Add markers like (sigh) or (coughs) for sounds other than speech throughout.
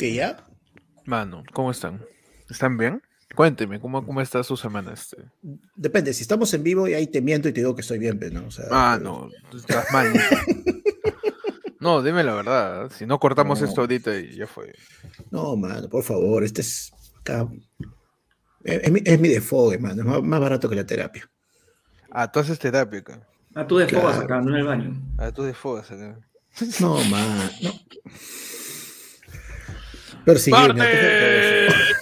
¿Qué ya? Mano, ¿cómo están? ¿Están bien? Cuénteme, ¿cómo, cómo está su semana? Este? Depende, si estamos en vivo y ahí te miento y te digo que estoy bien, pero no. O sea, Ah, no, estás mal. (laughs) no, dime la verdad. Si no cortamos No. esto ahorita y ya fue. No, mano, por favor, este es. acá- Es, es mi, es mi defogue, mano. Es más, más barato que la terapia. Ah, tú haces terapia acá. Ah, tú desfogas Claro. acá, no en el baño. Ah, tú desfogas acá. No, man. No. Persiguirme, ¡Parte! antes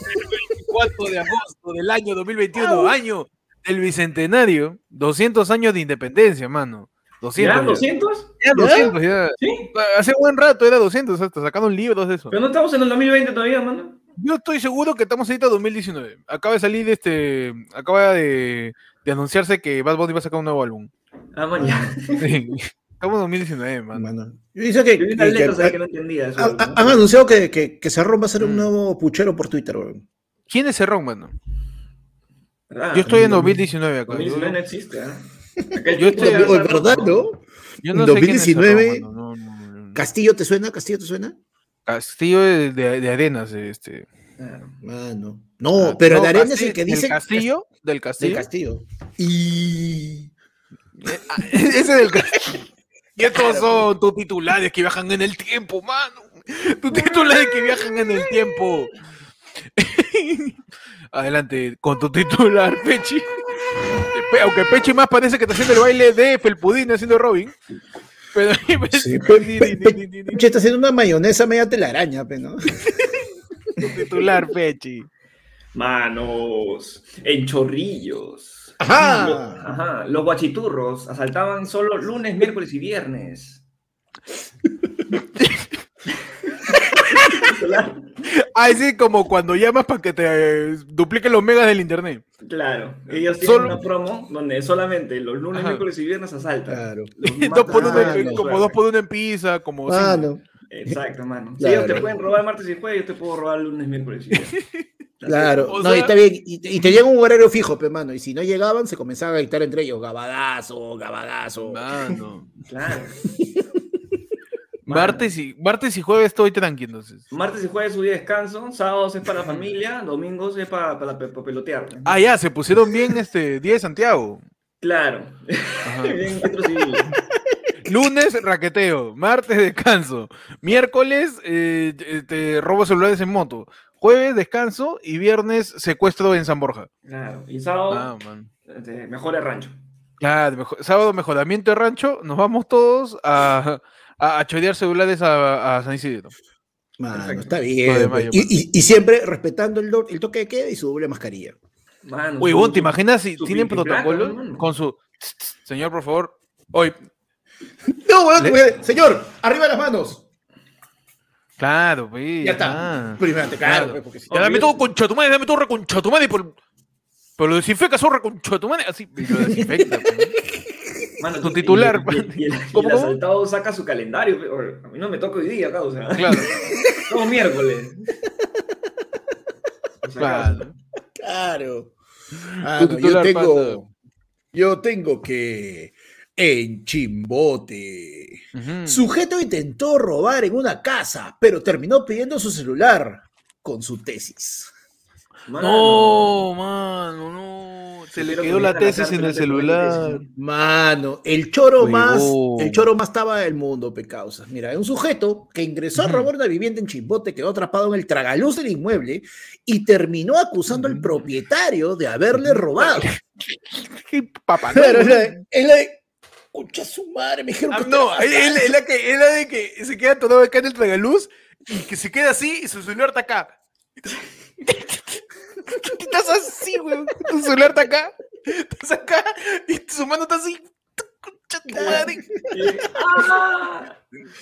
4 de agosto del año 2021, año del bicentenario. 200 años de independencia, mano. 200. ¿Ya? ya. ¿200? Ya, 200, ya. ¿Sí? Hace buen rato era 200, hasta sacaron libros de eso. Pero no estamos en el 2020 todavía, mano. Yo estoy seguro que estamos ahorita en 2019. Acaba de salir este. Acaba de, de anunciarse que Bad Bunny va a sacar un nuevo álbum. Ah, mañana. Sí. Estamos en 2019, de- man. mano. Yo dice que, Yo que- que- que no entendía. eso, ha- ¿no? ha- han anunciado que, que, que Cerrón va a ser un Mm. nuevo puchero por Twitter, weón. ¿Quién es Cerrón, mano? ¿Verdad? Yo estoy en Ah, 2019 acá. 2019 no existe, ¿ah? El Yo estoy- verdad, ¿no? yo no en sé quién es 2019, Cerrón, mano. No, no, no, no. ¿Castillo te suena? ¿Castillo te suena? Castillo de, de- de Arenas, este. Claro. Mano. No, Ah, pero no, de Arena es el que del dice. Castillo, del Del Castillo. Castillo. Y. Eh, (laughs) ah, Ese del Castillo. Y estos son tus titulares que viajan en el tiempo, mano. Tus titulares que viajan en el tiempo. (laughs) Adelante, con tu titular, Pechi. Pe- Aunque Pechi más parece que está haciendo el baile de Felpudín haciendo Robin. Pero Sí, pe- pe- pe- Che, está haciendo una mayonesa media telaraña, pe, ¿no? tu titular, Pechi. Manos, en chorrillos. Ajá. Ajá, los guachiturros asaltaban solo lunes, miércoles y viernes. (laughs) claro, Así como cuando llamas para que te eh, dupliquen los megas del internet. claro, ellos tienen Solo- una promo donde solamente los lunes, Ajá. miércoles y viernes asaltan. Claro. (laughs) Dos por uno, con como dos por uno en pizza, como cinco. Mano. Exacto, mano. Si Claro. ellos te pueden robar martes y jueves, yo te puedo robar lunes, miércoles y viernes. (laughs) Claro. O no, y está bien. Y, te- y te llega un horario fijo, pe, mano. Y si no llegaban, se comenzaban a gritar entre ellos: Gabadazo, Gabadazo. Mano. (laughs) Claro. (laughs) Martes y, martes y jueves estoy tranqui, entonces. Martes y jueves su día de descanso, sábados es para la familia, domingos es para, para, para pelotear. Ah, ya, se pusieron bien este día de Santiago. Claro. (laughs) Bien, centro civil. Lunes, raqueteo. Martes, descanso. Miércoles, eh, eh, te robo celulares en moto. Jueves, descanso. Y viernes, secuestro en San Borja. Claro. Y sábado, Ah, man. este, mejor el rancho. Claro, sábado, mejoramiento de rancho. Nos vamos todos a, a, a chorear celulares a, a San Isidro. Mano, está bien. mayo, pe. y, mano. y- y siempre respetando el, do- el toque de queda y su doble mascarilla. Mano, Uy, vos, ¿te imaginas si tienen placa, protocolo con su... Señor, por favor. Hoy, No, weón, señor, arriba las manos. Claro, pues. Ya está. ah. Primero, claro, Claro. pe, porque si- Ya, dame todo concha tu madre, dame todo reconcha tu madre por... Pero lo desinfecta, zorra concha tu madre. Así, y lo desinfecta. pues. (laughs) Mano, tu y- titular, Y, y- y el, y el ¿Cómo, cómo? asaltado saca su calendario. pero A mí no me toca hoy día, causa. Claro, Todo miércoles. O sea, claro. (laughs) Claro. Ah, no, yo tengo. Yo tengo que. En Chimbote. Sujeto intentó robar en una casa, pero terminó pidiendo su celular con su tesis. mano. No, mano, no. Se le quedó la a tesis en el celular. Mano, el choro más, el choro más estaba del mundo, pecausas. Mira, un sujeto que ingresó a Ujú. robar una vivienda en Chimbote quedó atrapado en el tragaluz del inmueble y terminó acusando al Ujú. propietario de haberle robado. (laughs) Qué papá. Claro, es la de- es la de, Concha su madre, me dijeron Ah, que no, es, la- que, es la de que se queda atorado acá en el tragaluz y que se queda así y su celular está acá. (laughs) Estás así, güey. Tu celular está acá. Estás acá y su mano está así. Concha tu madre. (laughs)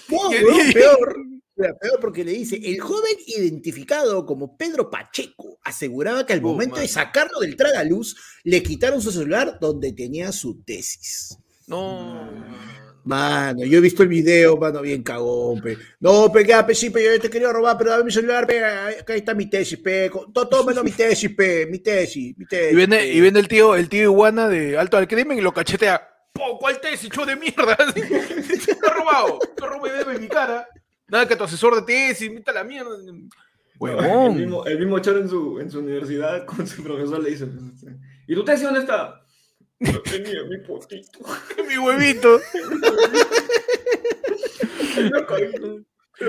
No, Y- weón, y- peor. Peor porque le dice, el joven identificado como Pedro Pacheco aseguraba que al Oh, momento de sacarlo del tragaluz le quitaron su celular donde tenía su tesis. No. Mano, yo he visto el video, mano, bien cagón, pe. No, pe, ya, pe, sí, pe, yo te quería robar, pero dame mi celular, pe, acá está mi tesis, pe. tó- Tómelo mi tesis, pe, mi tesis, mi tesis. Y viene, pe. y viene el tío, el tío iguana de alto al crimen y lo cachetea. Po, ¿cuál tesis, hijo de mierda? (laughs) Te ha robado. Te robé de mi cara. Nada que tu asesor de tesis, mita la mierda. El Huevón. mismo, el mismo choro en su, en su universidad con su profesor le dice, ¿y tu tesis dónde está? No tenía mi potito. (laughs) Mi huevito. (laughs)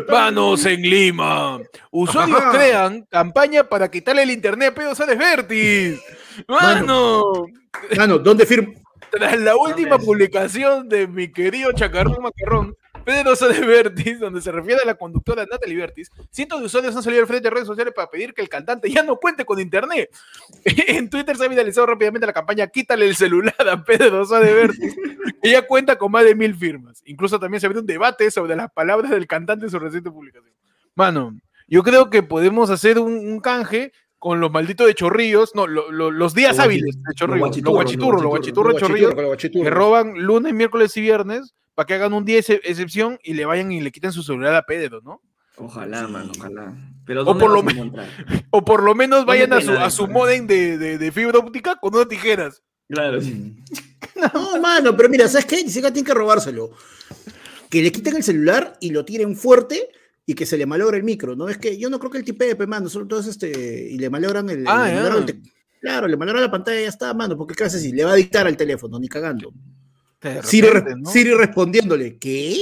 Manos en Lima. Usuarios Ajá. crean campaña para quitarle el internet a Pedro Sales Vertis. Mano, Mano, ¿dónde firmo? tras la última publicación de mi querido Chacarrón Macarrón, Pedro Sales Vertis, donde se refiere a la conductora Natalie Vertis, cientos de usuarios han salido al frente de redes sociales para pedir que el cantante ya no cuente con internet. (laughs) En Twitter se ha viralizado rápidamente la campaña Quítale el celular a Pedro Sales Vertis, (laughs) que cuenta con más de mil firmas. Incluso también se abrió un debate sobre las palabras del cantante en su reciente publicación. Mano, yo creo que podemos hacer un, un canje con los malditos de chorrillos, no, lo- lo- los días Los hábiles de chorrillos, los guachiturros, los guachiturros de chorrillos, que roban lunes, miércoles y viernes para que hagan un día excepción y le vayan y le quiten su celular a Pedro, ¿no? Ojalá, mano, ojalá. Pero O ¿dónde por lo? (laughs) O por lo menos vayan a su, a su modem de, de, de fibra óptica con unas tijeras. Claro, (laughs) sí. No, mano, pero mira, ¿sabes qué? Dice que tienen que robárselo. Que le quiten el celular y lo tiren fuerte y que se le malogre el micro, ¿no? Es que yo no creo que el tipepe, mano, solo todo es este. Y le malogran el. Ah, le el Claro, le malogran la pantalla y ya está, mano, porque ¿qué hace si le va a dictar al teléfono, ni cagando. De Siri, respondiéndole, ¿qué?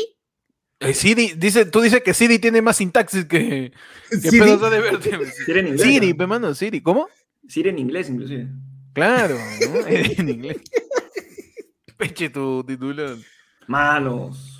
Eh, Siri, dice, tú dices que Siri tiene más sintaxis que, que Siri, Pedro Sales Vertis. Siri en inglés. Siri, ¿no? mano, Siri, ¿cómo? Siri en inglés, inclusive. Claro, ¿no? (laughs) en inglés. Peche tu titular. Manos.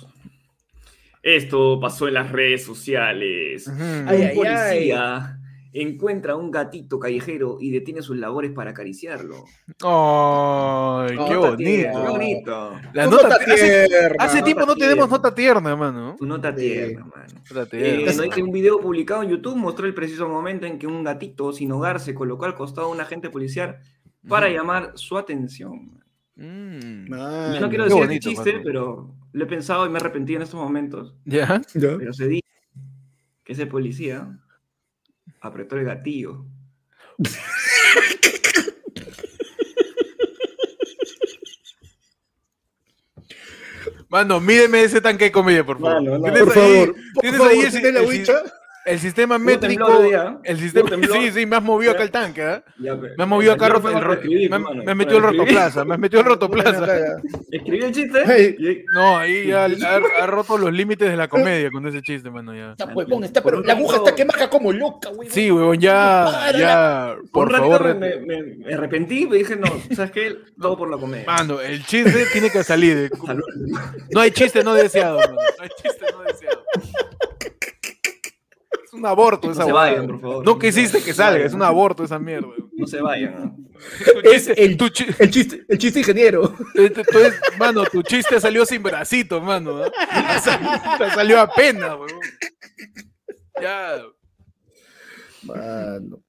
Esto pasó en las redes sociales. Ay, un ay, policía encuentra a un gatito callejero y detiene sus labores para acariciarlo. Ay, qué tierna, bonito. Qué bonito. La nota, tierna. hace tiempo no tenemos tierna. nota tierna, mano. Tu nota Sí. tierna, mano. Nota Eh, tierna. un video publicado en YouTube mostró el preciso momento en que un gatito sin hogar se colocó al costado de un agente policial para llamar su atención. Mm. Yo no quiero decir bonito, este chiste, pero lo he pensado y me he arrepentido en estos momentos. ¿Ya? ¿Ya? Pero se dice que ese policía apretó el gatillo. Mano, mídeme ese tanque de comedia, por favor. Mano, no. ¿Tienes Por ahí- favor, por tienes favor, ahí el, ¿tienes la huicha? El sistema métrico. día. El sistema, sí, sí, me has movido acá el tanque, ¿ah? Ya, pe- Me has movido acá el, escribir, me, mano, me has metido el rotoplaza, me has metido el rotoplaza. Escribí el chiste Hey. No, ahí ya ha, ha roto los límites de la comedia con ese chiste, mano, ya. Está huevón, está, Por pero la aguja está que marca como loca, huevón. Sí, huevón, ya, Para. ya, por un favor. me, me- me arrepentí y dije, no, ¿sabes qué? Todo por la comedia. Mano, el chiste tiene que salir. de- Salud. No hay chiste no deseado, mano. No hay chiste no deseado. (laughs) Es un aborto No esa se vayan, por favor. No quisiste que salga, es un aborto esa mierda. No se vayan. Es chiste- el, tu chi- el chiste, el chiste ingeniero. eh, tu- tu es- mano, tu chiste salió sin bracito, mano. ¿no? Te sal- te salió apenas, weón. Ya, Mano.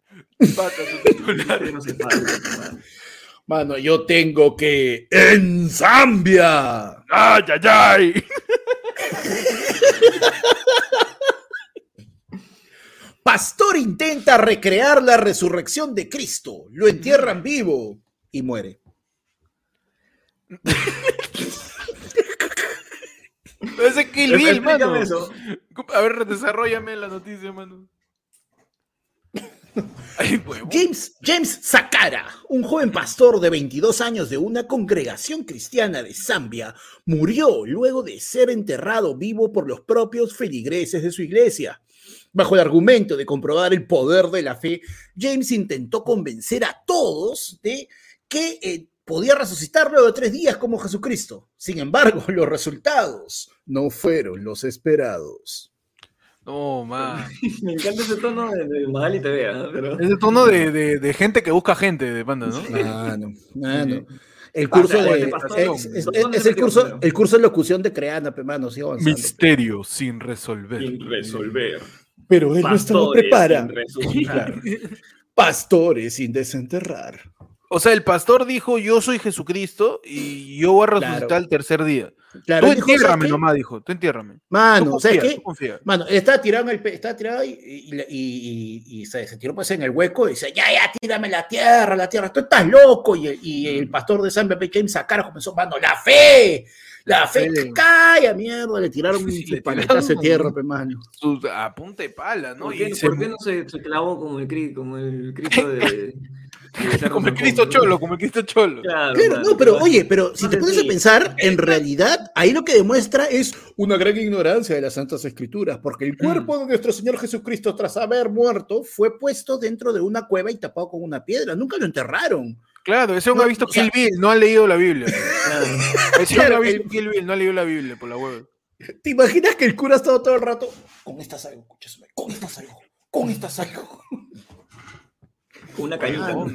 Mano, yo tengo que. ¡En Zambia! ¡Ay, ay, ay! Pastor intenta recrear la resurrección de Cristo. Lo entierran vivo y muere. Ese es Kill Bill, Explícame mano. eso. A ver, desarrollame la noticia, mano. Ay. James, James Sakara, un joven pastor de 22 años de una congregación cristiana de Zambia, murió luego de ser enterrado vivo por los propios feligreses de su iglesia. Bajo el argumento de comprobar el poder de la fe, James intentó convencer a todos de que eh, podía resucitar luego de tres días como Jesucristo. Sin embargo, (laughs) los resultados no fueron los esperados. No, man. (laughs) Me encanta ese tono de, de Magali TV, ¿ah? Pero... Es el tono de, de, de gente que busca gente de banda, ¿no? Mano, mano. Sí. El curso de. Es, es- ¿dónde es se el curso, el curso de locución de Creana, pe, mano, sigue avanzando. Misterio sin resolver. Sin resolver. Pero él no estaba Pastores prepara. sin resucitar. (laughs) Pastores sin desenterrar. O sea, el pastor dijo, yo soy Jesucristo y yo voy a resucitar Claro. el tercer día. Claro, tú dijo, ¿sabes entiérrame qué? nomás, dijo, tú entiérrame. Tú Mano, ¿sabes confía, qué? tú confía. Mano, estaba tirado, en el, estaba tirado y, y, y- y- y se, se tiró pues en el hueco y dice, ya, ya, tírame la tierra, la tierra, tú estás loco. Y, el- y el pastor de San Pepe James Sakara comenzó, mano, la fe, La fe Sí. cae a mierda, le tiraron Sí, un paletazo de tierra, pe mano. Sus- a punta de pala, ¿no? ¿Por Y qué, se- por qué no se, se clavó como el, como el Cristo de. (laughs) como el Cristo Cholo, como el Cristo Cholo. Claro, no, pero oye, pero si te pones a pensar, en realidad, ahí lo que demuestra es una gran ignorancia de las Santas Escrituras, porque el cuerpo de nuestro Señor Jesucristo, tras haber muerto, fue puesto dentro de una cueva y tapado con una piedra. Nunca lo enterraron. Claro, ese hombre No, ha visto o sea- Kill Bill, no ha leído la Biblia. (laughs) Claro. Ese (laughs) Claro, hombre ha visto el- Kill Bill, no ha leído la Biblia, por la hueva. ¿Te imaginas que el cura ha estado todo el rato? Con esta salgo, escúchame, con esta salgo, con esta salgo. Una cañita. Ah,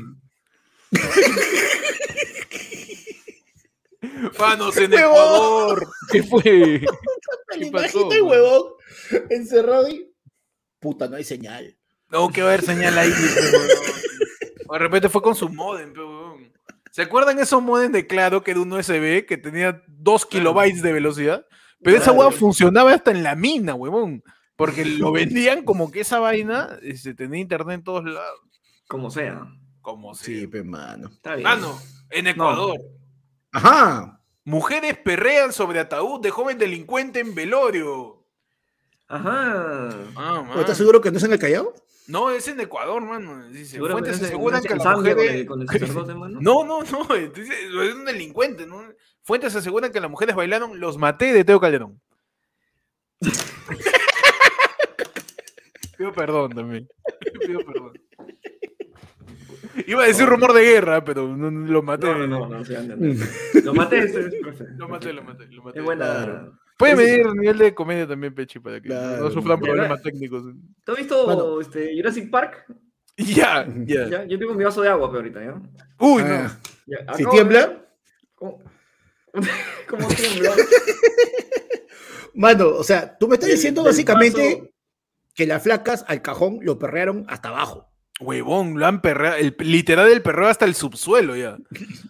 Manos en Huevón. Ecuador. ¿Qué fue? Me (laughs) ¿Qué pasó, imagino el man? huevón encerrado y. Puta, no hay señal. No, que va a haber señal ahí. de repente fue con su modem, pe, huevón. ¿Se acuerdan esos modem de Claro que era un USB que tenía 2 kilobytes de velocidad? Pero esa hueá funcionaba hasta en la mina, huevón. Porque lo (laughs) vendían como que esa vaina este, tenía internet en todos lados. Como sea. Como Sí, si. pe mano. Está bien. Mano, en Ecuador. Ajá. Mujeres perrean sobre ataúd de joven delincuente en velorio. Ajá. Ah, ¿O ¿Estás seguro que no es en el Callao? No, es en Ecuador, mano. Dice, Seguramente fuentes aseguran que la mujer... el- con el (laughs) sacerdote, mano. No, no, no, (laughs) dice, es un delincuente, ¿no? Fuentes aseguran que las mujeres bailaron Los Maté de Teo Calderón. (laughs) Pido perdón también. Pido perdón. Iba a decir rumor de guerra, pero no, no, lo maté. No, no, no. Lo maté, es. Lo maté, lo maté, lo maté. Es buena. Claro. Puede medir el nivel de comedia también, Pechi, para que Claro. no sufran problemas ya. técnicos. ¿Tú has visto Bueno. este, Jurassic Park? (laughs) Ya, ya. Ya, yo tengo mi vaso de agua, pero ahorita, ¿ya? Uy, no. Ah, Ya, ¿Si tiembla? ¿Cómo? (laughs) ¿Cómo tiembla? (laughs) Mano, o sea, tú me estás diciendo básicamente vaso- que las flacas al cajón lo perrearon hasta abajo. Huevón, lo han perreado. El, literal el perreo hasta el subsuelo ya.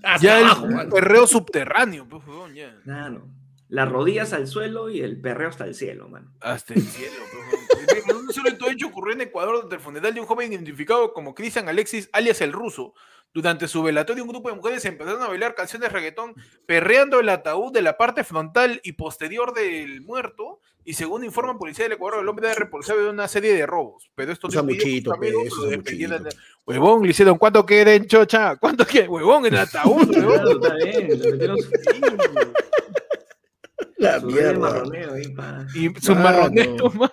Hasta Ya abajo, el mano. perreo subterráneo, pues, huevón, ya. No. Las rodillas al suelo y el perreo hasta el cielo, mano. Hasta el cielo, huevón. Un solo hecho ocurrió en Ecuador durante el funeral de un joven identificado como Cristian Alexis, alias el ruso. Durante su velatorio, un grupo de mujeres empezaron a bailar canciones de reggaetón, perreando el ataúd de la parte frontal y posterior del muerto. Y según informan policía del Ecuador, el hombre era responsable de una serie de robos. Pero esto no sus amigos despidieran sanguchito. de- Huevón, le hicieron cuánto quieren, chocha. ¿Cuánto quieren? Huevón, en el ataúd, (laughs) huevón. Claro, está bien. La su mierda. marroneo ahí, pa. Y su Mano. marroneo, (laughs) mano.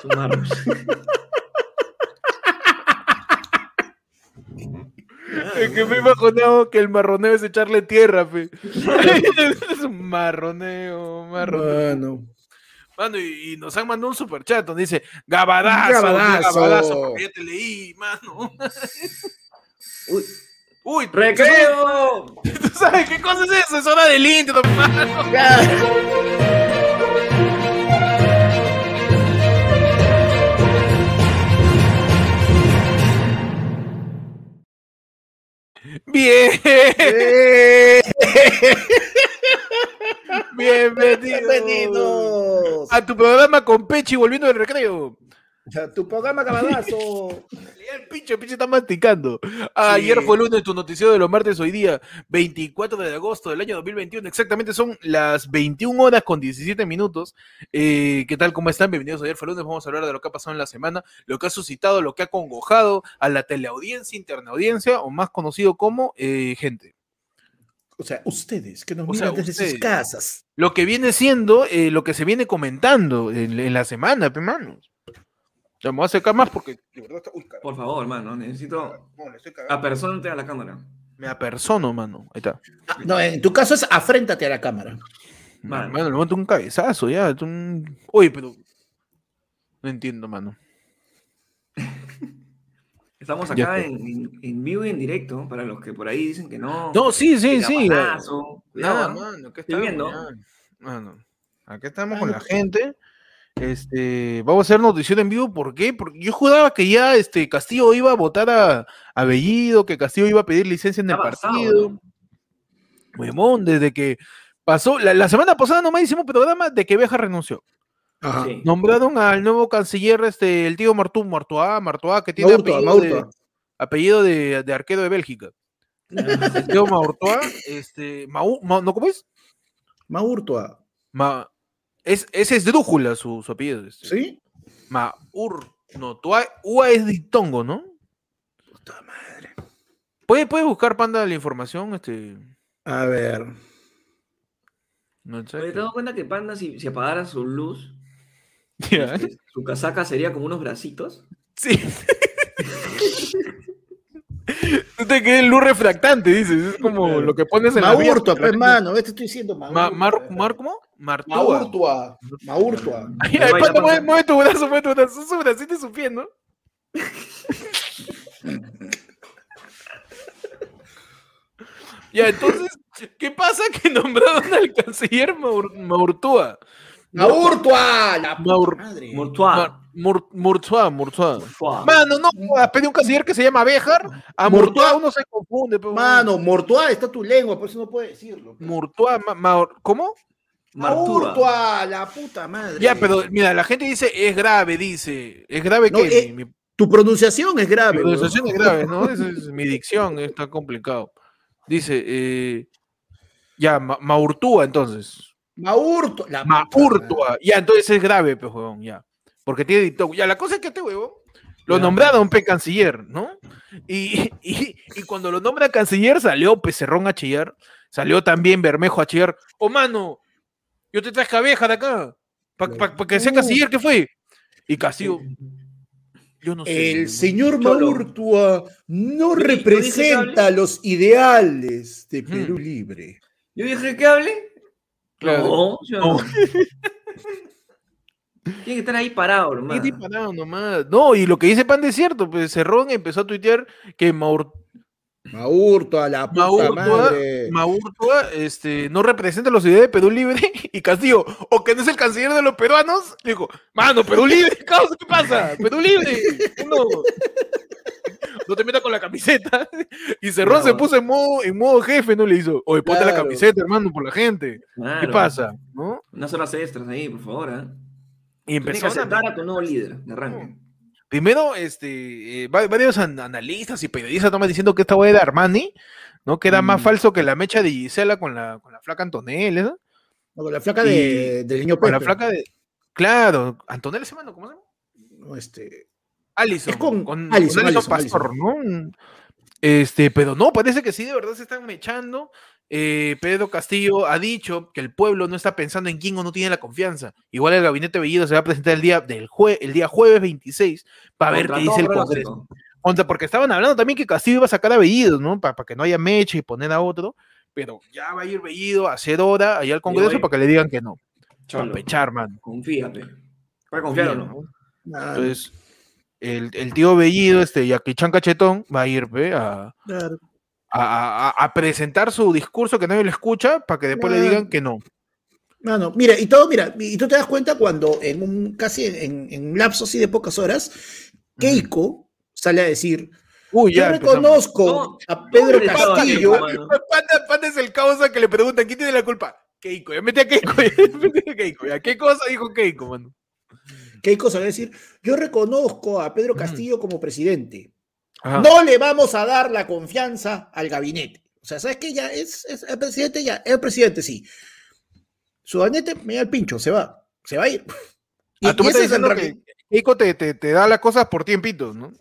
Su marro. (laughs) Es que me he imaginado que el marroneo es echarle tierra, fe. es (laughs) un marroneo, marroneo. Mano. Mano, y, y nos han mandado un superchat donde dice Gabadazo, Gabadazo. Gabadazo, porque ya te leí, mano. Uy, Uy, ¡Recreo! (laughs) ¿tú sabes qué cosa es eso? Es hora del intro, mano. Bien, (laughs) bienvenido. (laughs) Bienvenidos A tu programa con Pechi volviendo del recreo. Tu programa Cabadazo. (laughs) El pinche, el pinche está masticando. Ayer Sí. fue lunes tu noticiero de los martes, hoy día 24 de agosto del año 2021. Exactamente son las 21 horas con 17 minutos. Eh, ¿Qué tal? ¿Cómo están? Bienvenidos a ayer fue lunes. Vamos a hablar de lo que ha pasado en la semana, lo que ha suscitado, lo que ha congojado a la teleaudiencia, internaaudiencia o más conocido como eh, gente. O sea, ustedes que nos O sea, miran desde sus casas. Lo que viene siendo eh, lo que se viene comentando en, en la semana, pe manos. Ya me voy a acercar más porque de verdad está. Uy, carajo. Por favor, hermano, necesito No, le estoy cagando. apersonarte a la cámara. Me apersono, mano. Ahí está. Ah, No, en tu caso es afréntate a la cámara. Mano. Mano, le monto un cabezazo ya. un- Uy, pero. No entiendo, mano. (laughs) Estamos acá está. en, en- en vivo y en directo, para los que por ahí dicen que no. No, sí, sí, que sí. Cuidado, Nada, ¿no? mano. Estoy estamos. viendo. Mano, acá estamos con la gente. Este, vamos a hacer notición en vivo, ¿por qué? Porque yo juraba que ya este Castillo iba a votar a, a Bellido, que Castillo iba a pedir licencia en el pasado, partido. ¿no? Desde que pasó, la, la semana pasada nomás hicimos programa de que Beja renunció. Ajá. Sí. Nombraron al nuevo canciller, este, el tío Martú, Martuá, Martuá, que tiene Maurtua, apellido, de, apellido de, de arquero de Bélgica. (laughs) Santiago Maurtua, este, Mau, Mau- ¿no cómo es? Maurtua. Ma, es ese es Drújula su, su apellido. este. ¿Sí? Maur, no, Tua, Ua es Ditongo, ¿no? Puta madre. ¿Puede, puede buscar Panda la información, este, A ver. no sé. ¿Te has dado cuenta que Panda, si, si apagara su luz, (laughs) este, su casaca sería como unos bracitos? Sí. Tú te quedas luz refractante, dices. Es como lo que pones en pues, la gente. mano. Este estoy diciendo Ma, Maurtua. mar, mar, ¿cómo? Martua. Maurtua. Maurtua. (laughs) Ay, mueve, tu brazo, mueve tu brazo. Su bracito y su pie, ¿no? ya, entonces, ¿qué pasa que nombraron al canciller Maur- Maurtua? Maurtua. La Maur- madre. Mortuá. Mar- Mur- Murtua, Murtua. Mano, no, a pedir un canciller que se llama Béjar, a Murtua Murtua. uno se confunde. pero- Mano, Mortua está tu lengua, por eso no puede decirlo. Murtua, ma- ¿cómo? Martúa. Maurtua, la puta madre. Ya, pero mira, la gente dice es grave, dice. ¿Es grave No, que eh, mi, mi Tu pronunciación es grave. weón. pronunciación es grave, ¿no? Esa es mi dicción, está complicado. Dice, eh, ya, Ma- Maurtúa, entonces. Maurtua. La madre. Maurtua. Ya, entonces es grave, pues, huevón, ya. Porque tiene dictado. Ya, la cosa es que este huevón lo Ya. nombraron pe canciller, ¿no? Y, (laughs) y, y cuando lo nombra canciller salió Pecerrón a chillar, salió también Bermejo a chillar. Oh, mano, yo te traje a Béjar de acá, para que sea Uh. canciller, ¿qué fue? Y Castillo, yo no sé. El señor. Maurtua no que representa los ideales de. Perú Libre. Yo dije que hable. Claro. No, ¿sí o No. no? (laughs) Tiene que estar ahí parado, Sí, hermano. sí, parado nomás. No, y lo que dice Pan de cierto, pues Cerrón empezó a tuitear que Maur, Maurtua, la puta Maurtua, madre. Maurtua, este, no representa los ideales de Perú Libre (laughs) y Castillo, o que no es el canciller de los peruanos, le dijo, mano, Perú Libre, (laughs) ¿qué pasa? Perú Libre, no, no te metas con la camiseta. (laughs) Y Cerrón No. se puso en modo, en modo jefe, ¿no? Le hizo, oye, ponte la Claro. camiseta, hermano, por la gente. ¿Qué pasa? ¿No? Unas horas extras ahí, por favor. ¿eh? Y empezó a aceptar a tu nuevo líder de arranque. Primero, este, eh, va- varios an- analistas y periodistas estaban diciendo que esta hueá de Armani, ¿no? Que era más Mm. falso que la mecha de Gisela con la, con la flaca Antonella, ¿no? No, con la flaca de, del niño Con la flaca de. Claro, Antonella se llama, ¿cómo se llama? No, este, Alison. Es con con, Pastor, ¿no? Este, pero no, parece que sí, de verdad se están mechando. Eh, Pedro Castillo ha dicho que el pueblo no está pensando en quién o no tiene la confianza. Igual el gabinete Bellido se va a presentar el día del jue- el día jueves 26 para ver qué dice el. Congreso. Contra- porque estaban hablando también que Castillo iba a sacar a Bellido, ¿no? Para, que no haya mecha y poner a otro. Pero ya va a ir Bellido a hacer hora allá al Congreso para que le digan que no. Cholo, Para pechar, man. confíate. ¿Puedes confiar o no? Entonces, el, el tío Bellido, este, Yaquichan Cachetón, va a ir pe, a, claro. A, a- a presentar su discurso que nadie le escucha para que después le digan que no. Mano, mira, y todo, mira, y tú te das cuenta cuando en un casi en, en un lapso así de pocas horas, Keiko sale a decir, Uy, yo reconozco No, a Pedro Castillo. (laughs) Panda, Panda es el causa que le preguntan quién tiene la culpa. Keiko, ya metí a Keiko, (laughs) ya metí a Keiko. ya. ¿Qué cosa dijo Keiko, mano? Keiko sale a decir, yo reconozco a Pedro. Castillo como presidente. Ajá. No le vamos a dar la confianza al gabinete. O sea, ¿sabes qué? Ya es, es el presidente, ya, es el presidente, sí. Su gabinete me da el pincho, se va, se va a ir. Y, Ah, tú y me ese estás es en diciendo que Keiko te, te, te da las cosas por tiempitos, ¿no? O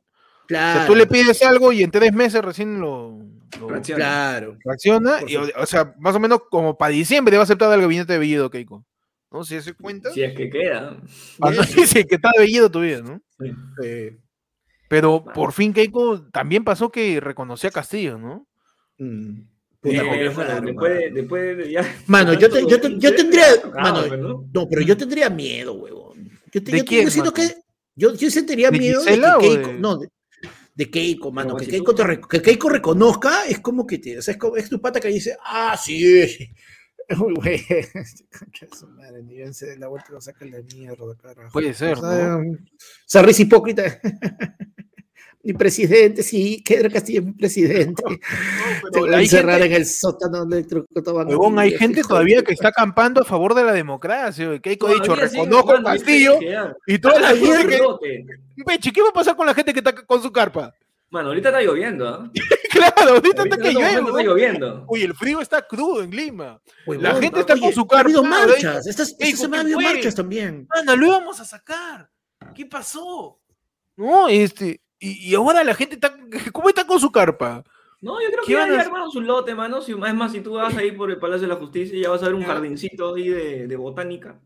Claro, sea, tú le pides algo y en tres meses recién lo, lo Reacciona. claro. reacciona. Y, o, o sea, más o menos como para diciembre va a aceptar el gabinete de Bellido, Keiko. ¿No? Si se cuenta. Si es que queda. Ah, no, (laughs) dice que está de Bellido tu vida, ¿no? Sí. Eh, Pero por fin Keiko también pasó que reconocía a Castillo, ¿no? mm, Eh, después, mano. de, después de ya. (laughs) Mano, yo, te- yo, te- yo tendría. Tocado, Mano, pues, ¿no? no, pero yo tendría miedo, huevón. Yo, te- ¿De yo- quién, siento que. Yo, yo sentiría ¿De miedo Gisela de o que Keiko. de- No, de, de Keiko, mano. Que si Keiko, te que Keiko reconozca es como que te. O sea, es, como- es tu pata que dice, ah, sí. (laughs) Uy, güey. Concha de su madre, ni bien se dé la vuelta y lo saca la mierda, carajo. Puede ser, O sea, ¿no? esa risa hipócrita. (laughs) mi presidente, sí, Pedro Castillo es mi presidente. (laughs) A encerrar gente- en el sótano electrocutado. Huevón, hay gente todavía que está acampando a favor de la democracia. Keiko ha dicho, reconozco a Castillo y toda la gente que... Peche, ¿qué va a pasar con la gente que está con su carpa? Mano, ahorita está lloviendo, ¿ah? (laughs) claro, ahorita Ahorita está que llueve. está lloviendo. Oye, el frío está crudo en Lima. La gente está oye, con su Ha habido carpa, marchas. Esta, esta Ey, semana ha ¿con habido marchas también. Mana, lo íbamos a sacar. ¿Qué pasó? No, este. Y, y ahora la gente está. (laughs) ¿Cómo está con su carpa? No, yo creo ¿Qué que ya, van a ya armaron su lote, mano. Si, es más, si tú vas ahí por el Palacio de la Justicia, ya vas a ver un jardincito ahí de, de botánica.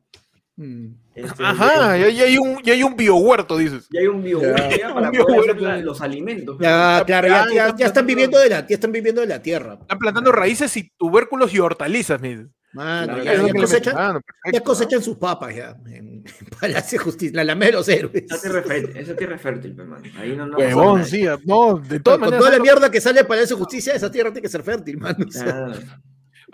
Mm. Este, Ajá, ya, ya hay un, ya hay un biohuerto, dices. Ya hay un biohuerto Ya. para Un poder hacer biohuerto. la- los alimentos. Ya, claro, ya, ya ya- están viviendo de la, ya están viviendo de la tierra. Están plantando raíces y tubérculos y hortalizas. Mano, Claro, ya, cosechan, Mano, ya cosechan sus papas ya. En, (laughs) Palacio de Justicia, la Alameda de los héroes. Esa tierra es fértil, esa tierra es fértil, pe, mano. Ahí no, ¿no? no pasa Huevón, nada. sí, no, de Con, todas con maneras. toda la mierda que sale de Palacio de Justicia, esa tierra tiene que ser fértil, mano. O sea,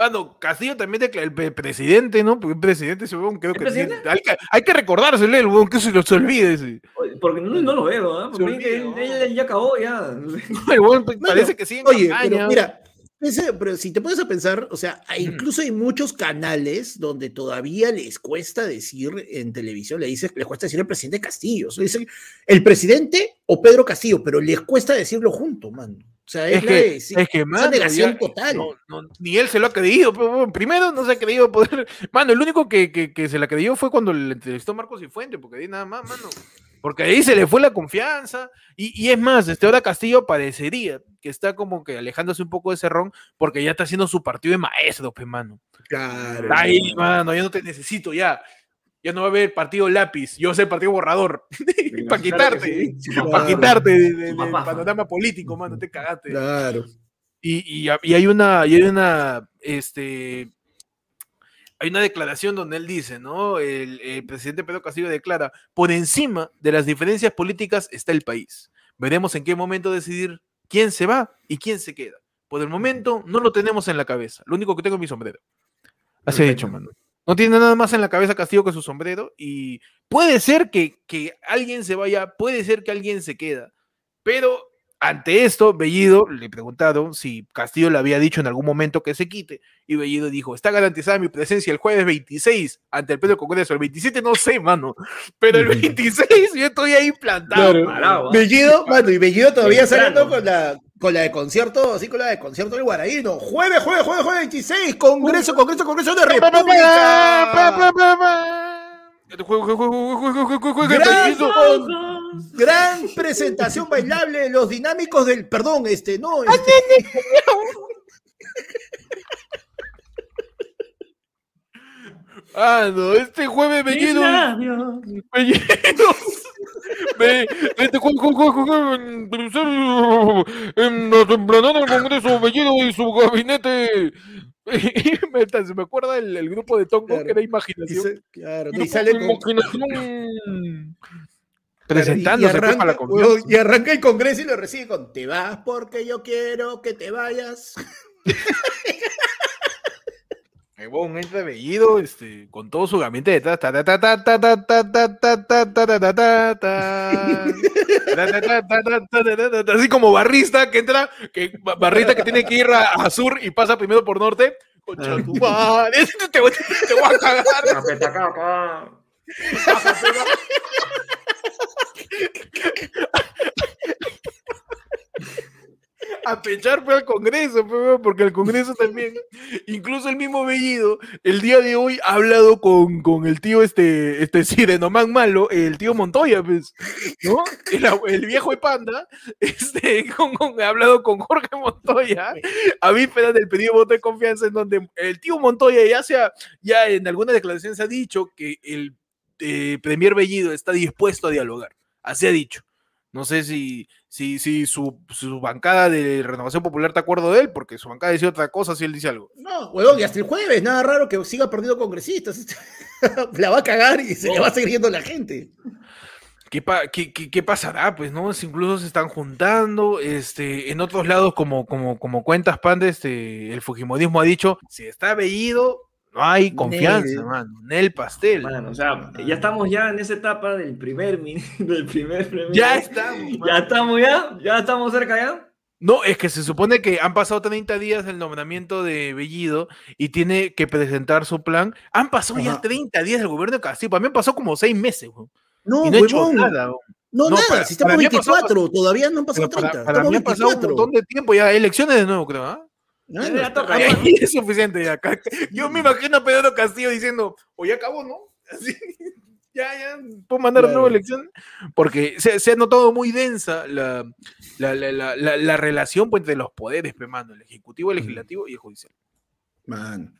Mano, Castillo también declaró el presidente, ¿no? Porque el presidente ese huevón creo ¿El que presidente? tiene- hay, que hay que recordársele, el huevón, que se lo se olvide Porque no, no lo veo, ¿ah? Porque Se él, ¿no? él ya acabó, ya. (laughs) El huevón Bueno, parece que sigue en Oye, campaña. pero mira, ese- pero si te pones a pensar, o sea, incluso hay muchos canales donde todavía les cuesta decir en televisión, le dices, les cuesta decir el presidente Castillo. O sea, dicen el presidente o Pedro Castillo, pero les cuesta decirlo junto, man. O sea, es, Es la que, es que, esa mano, negación ya- total. no, no, ni él se lo ha creído. pero, primero, no se ha creído poder. (laughs) Mano, el único que, que, que se la creyó fue cuando le entrevistó Marcos y Fuente, porque ahí nada más, mano. Porque ahí se le fue la confianza. Y, y es más, este ahora Castillo parecería que está como que alejándose un poco de Cerrón, porque ya está haciendo su partido de maestro, pues, mano. Claro. Ahí, mano, ya no te necesito, ya. Ya no va a haber partido lápiz, yo sé partido borrador. (laughs) para quitarte, sí. (laughs) Claro. para quitarte de- de- del panorama político, mano, te cagaste. Claro. Y, y, ha- y hay una, y hay una, este, hay una declaración donde él dice, ¿no? El, el presidente Pedro Castillo declara, por encima de las diferencias políticas está el país. Veremos en qué momento decidir quién se va y quién se queda. Por el momento no lo tenemos en la cabeza. Lo único que tengo es mi sombrero. Así ha dicho, Perfecto. mano. No tiene nada más en la cabeza Castillo que su sombrero y puede ser que, que alguien se vaya, puede ser que alguien se queda, pero ante esto, Bellido le preguntaron si Castillo le había dicho en algún momento que se quite, y Bellido dijo, está garantizada mi presencia el jueves 26 ante el Pleno Congreso, el 27 no sé, mano, pero el (laughs) 26 yo estoy ahí plantado. Claro. Parado, ¿ah? Bellido, mano, y Bellido todavía saliendo con la, con la de concierto, así con la de concierto del Guaraíno. Jueves, jueves, jueves, jueves 26, Congreso, Congreso, Congreso de República. Gran, con- gran presentación bailable de los dinámicos del, perdón, este, no, este, Ah, no, este jueves Bellido. Bellido. Ve, Este jueves, jueves, en- la tempranera del Congreso, Bellido y su gabinete. Y (laughs) me, se me acuerda el, el grupo de Tongo Claro. que era y imaginación. se- claro, y sale con, imaginación. y Presentándose pues, arranca, la confianza. y arranca el Congreso y lo recibe con te vas porque yo quiero que te vayas. (laughs) Ahí va un ente este, con todo su gabinete detrás. Así como barrista que entra, que que tiene que ir a, sur y pasa primero por norte. Te, voy a cagar. A pechar fue al Congreso, porque el Congreso también, incluso el mismo Bellido, el día de hoy ha hablado con, con el tío este, este Sirenomán malo, el tío Montoya, pues, ¿no? El, viejo de panda, este, (laughs) con- ha hablado con Jorge Montoya, a vísperas del pedido de voto de confianza, en donde el tío Montoya ya sea, ya en alguna declaración se ha dicho que el eh, Premier Bellido está dispuesto a dialogar, así ha dicho. No sé si, si, si su, su bancada de Renovación Popular está de acuerdo de él, porque su bancada dice otra cosa si él dice algo. No, huevón, y hasta el jueves, nada raro que siga perdiendo congresistas. (laughs) La va a cagar y se le va a seguir yendo la gente. ¿Qué, pa- qué, qué- qué pasará? Pues, ¿no? Si incluso se están juntando, este, en otros lados, como, como, como cuentas Panda, este, el Fujimorismo ha dicho, si está veído, no hay confianza, Nel. mano. Nel pastel. Mano, o sea, ya estamos ya en esa etapa del primer (laughs) del primer premio. ya estamos. Ya mano. estamos ya, ya estamos cerca ya. No, es que se supone que han pasado 30 días del nombramiento de Bellido y tiene que presentar su plan. Han pasado ya Ajá. 30 días del gobierno de Castillo. Para mí han pasado como 6 meses, weón. No, y no ha hecho nada. No, No, nada, para- si estamos para mí ha pasado- 24, todavía no han pasado Pero para, 30. para estamos mí ha pasado un 24. montón de tiempo ya. Elecciones de nuevo, creo, ¿ah? Ah, No, toca, (laughs) es suficiente ya. Yo me imagino a Pedro Castillo diciendo, o ya acabó, ¿no? (laughs) Así, ya, ya, puedo mandar Claro. nueva elección. Porque se, se ha notado muy densa la, la, la, la, la- la relación pues, entre los poderes, pe, mano, el ejecutivo, el legislativo y el judicial. Man.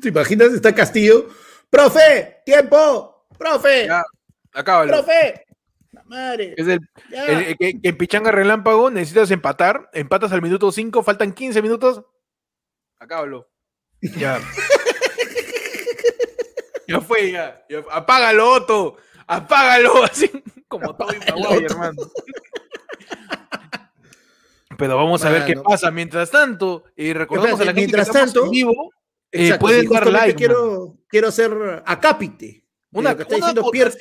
¿Te imaginas? Está Castillo. ¡Profe! ¡Tiempo! ¡Profe! Ya, acábalo. ¡Profe! Madre. Es el, ya. el- el que, que en Pichanga Relámpago necesitas empatar, empatas al minuto 5, faltan 15 minutos. Acábalo. (laughs) Ya. (laughs) ya fue, ya. ya. Apágalo, Otto. Apágalo. (laughs) Así como todo hermano. Pero vamos a ver qué pasa. Mientras tanto, y recordamos a la gente que mientras estamos tanto, en vivo, eh, pueden dar like. Quiero, quiero hacer acápite. Una, lo que está una diciendo Pierre-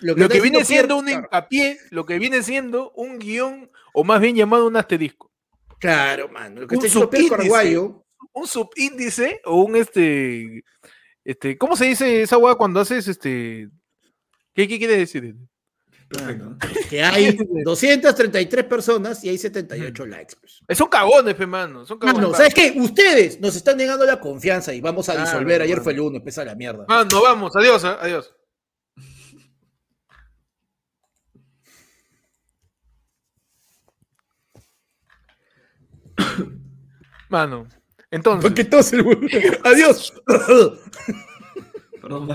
lo que viene siendo un hincapié, lo que viene siendo un guion, o más bien llamado un asterisco. Claro, mano. Lo que un está diciendo Pierre. Carguayo. Un subíndice o un este, este, ¿cómo se dice esa hueá cuando haces este? ¿Qué, qué quiere decir? (laughs) Que hay (laughs) 233 personas y hay 78 likes. pues. Eh, Son cagones, pe, mano. Son cagones. Mano, ¿sabes qué? Ustedes nos están negando la confianza y vamos a Claro, disolver. Ayer mano. fue el lunes, empieza la mierda. Mano, vamos, adiós, ah, adiós. (coughs) Mano, entonces, Porque todos el Adiós. Perdón,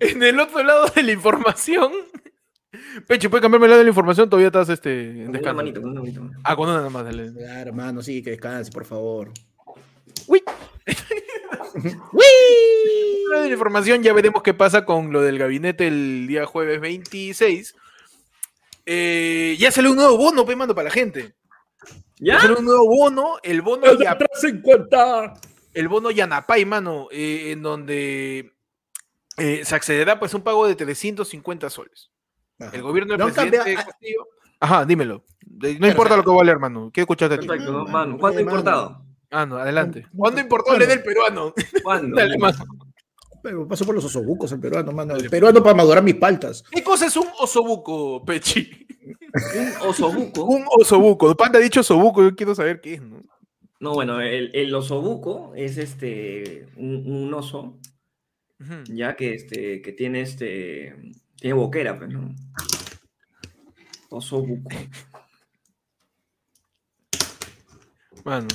en el otro lado de la información, Pecho, ¿puedes cambiarme el lado de la información? Todavía estás este, en Con una descanso. manito, con una manito. Ah, con una nada más, dale. Claro, hermano, sí, que descanse, por favor. Uy. (laughs) ¡Uy! de la información, ya veremos qué pasa con lo del gabinete el día jueves 26. Eh, ya salió un nuevo bono, pe, mando, para la gente. Ya salió un nuevo bono, el bono, El de ya, 350. el bono Yanapay, mano, eh, en donde eh, se accederá pues un pago de 350 soles. Ajá. El gobierno del No presidente cambiado- Castillo. Ajá, dímelo. No importa lo que vale, hermano. Quiero escucharte a ti. Perfecto, mano, mano. ¿Cuánto mano. importado? Ah, no, adelante. No, ¿Cuándo no, importó el del peruano? ¿Cuándo? (laughs) Dale, mano. Pero paso por los osobucos el peruano, mano. El peruano para madurar mis paltas. ¿Qué cosa es un osobuco, Pechi? Un osobuco. (laughs) Un osobuco. Panda ha dicho osobuco, yo quiero saber qué es, ¿no? No, bueno, el, el osobuco es este un, un oso ya que este que tiene este tiene boquera, pues, ¿no? Osobuco. Mano,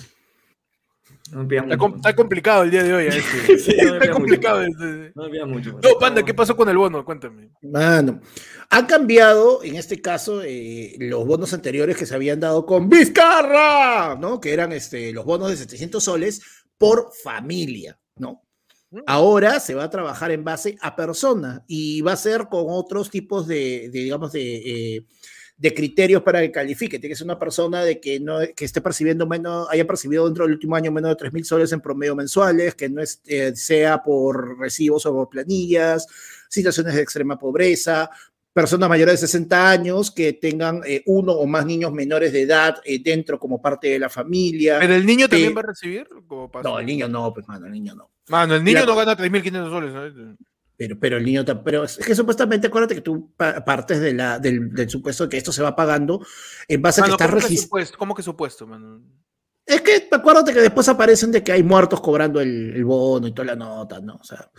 No está, mucho. com- está complicado el día de hoy. ¿eh? (laughs) Este. Sí, no está complicado. mucho. este. No mucho. No, Panda, ¿qué pasó con el bono? Cuéntame. Mano, han cambiado, en este caso, eh, los bonos anteriores que se habían dado con Vizcarra, ¿no? Que eran este, los bonos de 700 soles por familia, ¿no? Mm. Ahora se va a trabajar en base a persona y va a ser con otros tipos de, de, digamos, de, eh, de criterios para que califique. Tiene que ser una persona de que no que esté percibiendo menos, haya percibido dentro del último año menos de 3 mil soles en promedio mensuales, que no es, eh, sea por recibos o por planillas, situaciones de extrema pobreza, personas mayores de 60 años que tengan eh, uno o más niños menores de edad eh, dentro como parte de la familia. ¿Pero el niño también Sí. va a recibir? No, el niño no, pues, mano, el niño no. Mano, el niño Mira, no gana 3.500 soles. ¿sabes? Pero, pero el niño, pero es que supuestamente, acuérdate que tú pa- partes de la, del, del supuesto de que esto se va pagando en base a que Mano, está ¿cómo, que registrado. supuesto? ¿Cómo que supuesto, mano? Es que acuérdate que después aparecen de que hay muertos cobrando el, el bono y toda la nota, ¿no? O sea,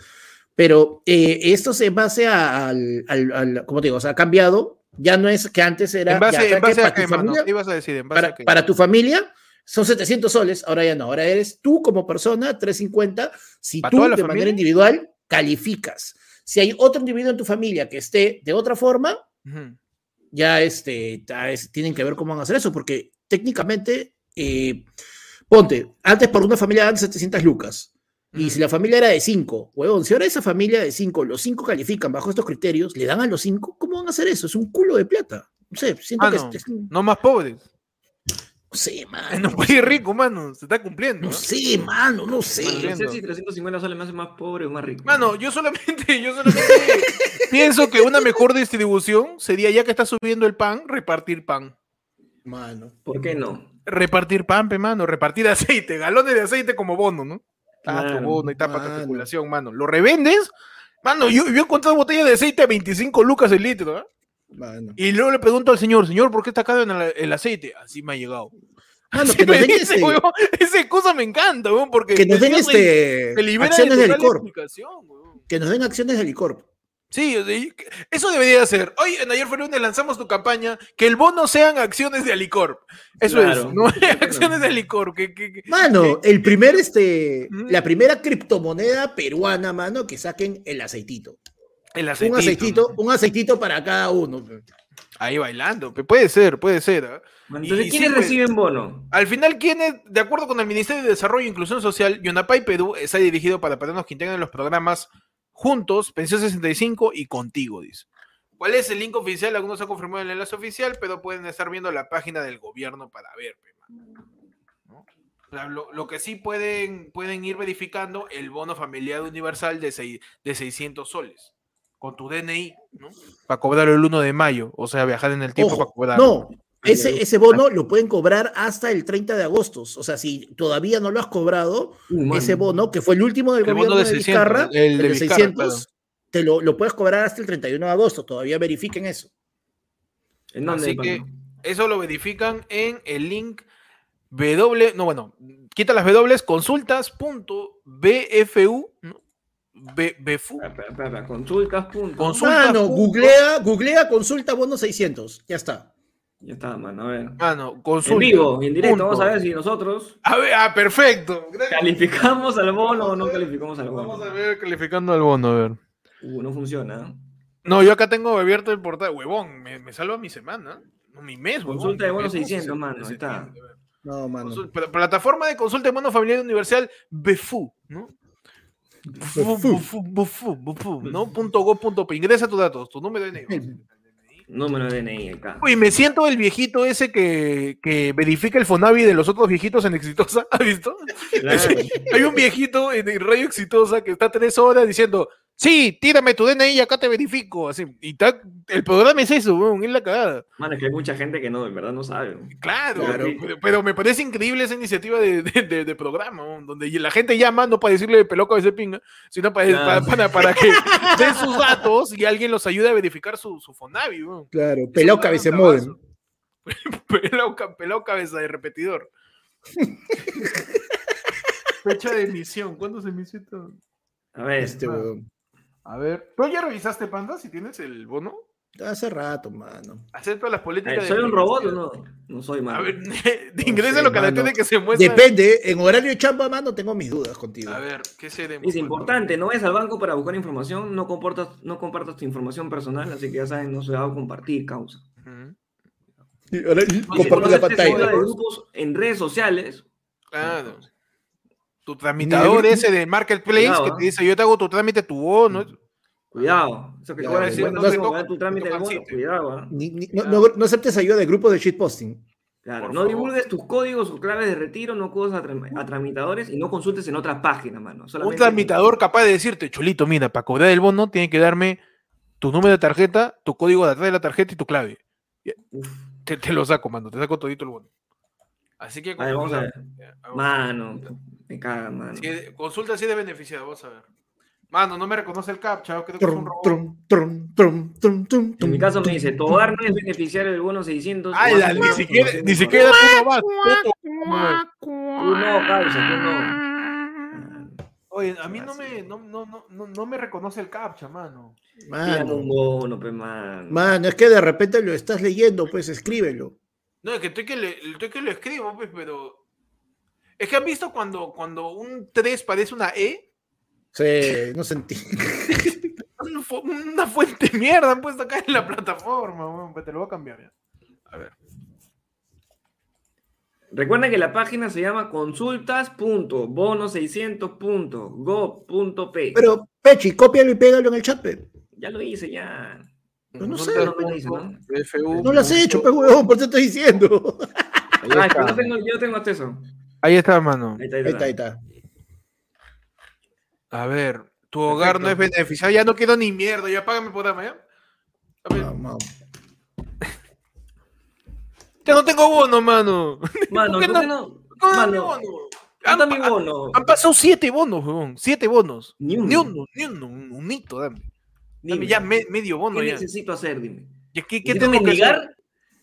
pero eh, esto se base a- al, al, al- ¿cómo te digo? O sea, ha cambiado. Ya no es que antes era. ¿En base, en ¿sabes base a qué, mano? familia- ¿Qué ibas a decir? ¿En base para, a qué? para tu familia son 700 soles, ahora ya no, ahora eres tú como persona, 350. Si ¿Para tú de familia? manera individual calificas. Si hay otro individuo en tu familia que esté de otra forma, Ujú. ya este, es- tienen que ver cómo van a hacer eso, porque técnicamente, eh, ponte, antes por una familia daban 700 lucas, y Ujú. si la familia era de 5, huevón, si ahora esa familia de 5, los 5 califican bajo estos criterios, le dan a los 5, ¿cómo van a hacer eso? Es un culo de plata. No sé, siento Ah, que no. es, es un- No más pobres. (laughs) no sé, En mano. un país rico, mano. Se está cumpliendo. No ¿no? sé, mano, no sé. No sé si 350 soles me hace más pobre o más rico. Mano, yo solamente, yo solamente (laughs) pienso que una mejor distribución sería, ya que está subiendo el pan, repartir pan. Mano. ¿Por qué no? Repartir pan, pe, mano. Repartir aceite, galones de aceite como bono, ¿no? Ah, tu bono y tapa tu especulación, mano. ¿Lo revendes? Mano, yo, yo he encontrado botellas de aceite a 25 lucas el litro, ¿ah? Mano, Y luego le pregunto al señor, señor, ¿por qué está caro en el, el aceite? Así me ha llegado. Mano, Así (laughs) que nos den, dice, este, huevón. Esa cosa me encanta, weón, porque que nos den este, se acciones de del weón. Que nos den acciones del Licor. Sí, eso debería ser. Hoy en Ayer fue lunes lanzamos tu campaña, que el bono sean acciones de Alicorp. Eso Claro. es, no (laughs) acciones de Alicorp. Que, que- que- Mano, el primer, este, Ujú. la primera criptomoneda peruana, mano, que saquen el aceitito. El aceitito, un aceitito, un aceitito para cada uno. Ahí bailando. Puede ser, puede ser. ¿ah? Entonces, ¿quiénes sí, pues, reciben bono? Al final, ¿quiénes, de acuerdo con el Ministerio de Desarrollo e Inclusión Social, Yonapay Perú está dirigido para peruanos que integran los programas Juntos, Pensión 65 y Contigo, dice. ¿Cuál es el link oficial? Algunos han confirmado el enlace oficial, pero pueden estar viendo la página del gobierno para ver. pe, mano. ¿No? O sea, lo, lo que sí pueden, pueden ir verificando el bono familiar universal de, sei- de 600 soles con tu DNI, ¿no? Para cobrar el 1 de mayo, o sea, viajar en el tiempo Ojo, para cobrar. no, ese, ese bono lo pueden cobrar hasta el 30 de agosto. O sea, si todavía no lo has cobrado, Uh, ese bono, que fue el último del El gobierno de de, 600, Vizcarra, el de de Vizcarra, 600, te lo, lo puedes cobrar hasta el 31 de agosto. Todavía verifiquen eso. ¿En dónde, Así que mano? eso lo verifican en el link W, no, bueno, quita las W, consultas.bfu, ¿no? B- BFU. Espera, espera, espera, Consultas. punto. Consulta Mano, punto- googlea, googlea consulta bono 600. Ya está. Ya está, mano, a ver. Mano, consulta. En vivo, en directo, punto. vamos a ver si nosotros A ver, ah, perfecto. Gracias. calificamos al bono o no calificamos al Vamos a bono. ver calificando al bono, a ver. Uh, no funciona. No, yo acá tengo abierto el portal. Huevón, me, me salva mi semana. No, mi mes, huevón. Consulta de bono mes, 600, de mano, ahí está. No, mano. Plataforma de consulta de bono familiar universal BFU, ¿no? BFU, BFU, BFU, BFU, ¿no? Punto go, punto p. Ingresa tus datos, tu número de DNI. (laughs) Número de DNI acá. Uy, me siento el viejito ese que, que verifica el Fonavi de los otros viejitos en Exitosa. (laughs) ¿Has visto? Claro. (laughs) Hay un viejito en el Radio Exitosa que está tres horas diciendo, sí, tírame tu DNI y acá te verifico. Así, y ta- el programa es eso, weón, es la cagada. Mano, es que hay mucha gente que no, en verdad no sabe. Claro, Claro. Pero, pero me parece increíble esa iniciativa de, de- de- de programa, weón, donde la gente llama no para decirle peloca a ese pinga, sino para, Claro. para, para- para que (laughs) den sus datos y alguien los ayude a verificar su, su Fonavi. weón. Claro, un cabeza modem. (laughs) Pelado, ca- pelado cabeza de repetidor. (laughs) Fecha de emisión. ¿Cuándo se emitió esto? A ver, Este, Ah. weón. A ver. ¿Tú ya revisaste, Panda, si tienes el bono? Hace rato, mano. Hacer todas las políticas. de ¿soy un robot o no? No soy, mano. A ver, (laughs) ingresa lo que la que se muestra. Depende, en horario de chamba, mano, tengo mis dudas contigo. A ver, ¿qué seremos? Es mano? importante, no vayas al banco para buscar información, no compartas, no compartas tu información personal, así que ya saben, no se va a compartir, causa. Ujú. Y ahora Y si comparte conoces la pantalla. tipo de grupos en redes sociales, Claro. Tu tramitador Ni- ese de Marketplace Cuidado, que te dice, yo te hago tu trámite, tu bono. cuidado. Eso que sí, decir, no tu trámite del bono, cuidado. Ni- ni- no, no- no aceptes ayuda de grupo de shitposting. Claro, Por no favor. divulgues tus códigos o claves de retiro, no cosas a, tra- a tramitadores y no consultes en otras páginas, mano. Un tramitador capaz de decirte, Cholito, mira, para cobrar el bono tiene que darme tu número de tarjeta, tu código de atrás de la tarjeta y tu clave. Te, te lo saco, mano, te saco todito el bono. Así que ver, vamos a ver. Mano, me caga, mano. Sí, consulta si de beneficiado, vamos a ver. Mano, no me reconoce el captcha, creo que es un robot. trum, trum, trum, trum, trum, En mi caso me dice, hogar no es beneficiario del bono 600. ¡Hala! o Ni siquiera, ni siquiera información". tú no, causa, tú no. Oye, a mí no me, no, no, no, no, no me reconoce el captcha, mano. Mano. mano, es que de repente lo estás leyendo, pues escríbelo. No, es que estoy que, le, estoy que lo escribo, pues, pero. Es que han visto cuando, cuando un 3 parece una E, Sí, no sentí. (laughs) una, fu- una fuente de mierda han puesto acá en la plataforma, weón, pero te lo voy a cambiar ya. A ver. Recuerda que la página se llama consultas.bono600.gov.p. Pero, Pechi, cópialo y pégalo en el chat, pe. Ya lo hice, ya. Pero no sé, no me dice, ¿no? FU. No lo has hecho, pues, huevón, por eso estoy diciendo. Ah, está, no tengo, yo no tengo acceso. ahí está, mano. Ahí está, ahí Ahí está. está, ahí está. A ver, tu hogar no es beneficiado, ya no quiero ni mierda, ya págame por dama, ¿ya? A ver, (laughs) ya no tengo bono, mano. (laughs) Mano, ¿Por qué ¿por no? no? ¿Cómo Mano, bono? Han, mi bono. han pasado siete bonos, weón. Siete bonos. Ni uno. Ni uno, ni uno, un unito, dame. Dime, ya me- medio bono ¿Qué ya. necesito hacer? Dime. ¿Qué, qué, ¿Y qué tengo que hacer?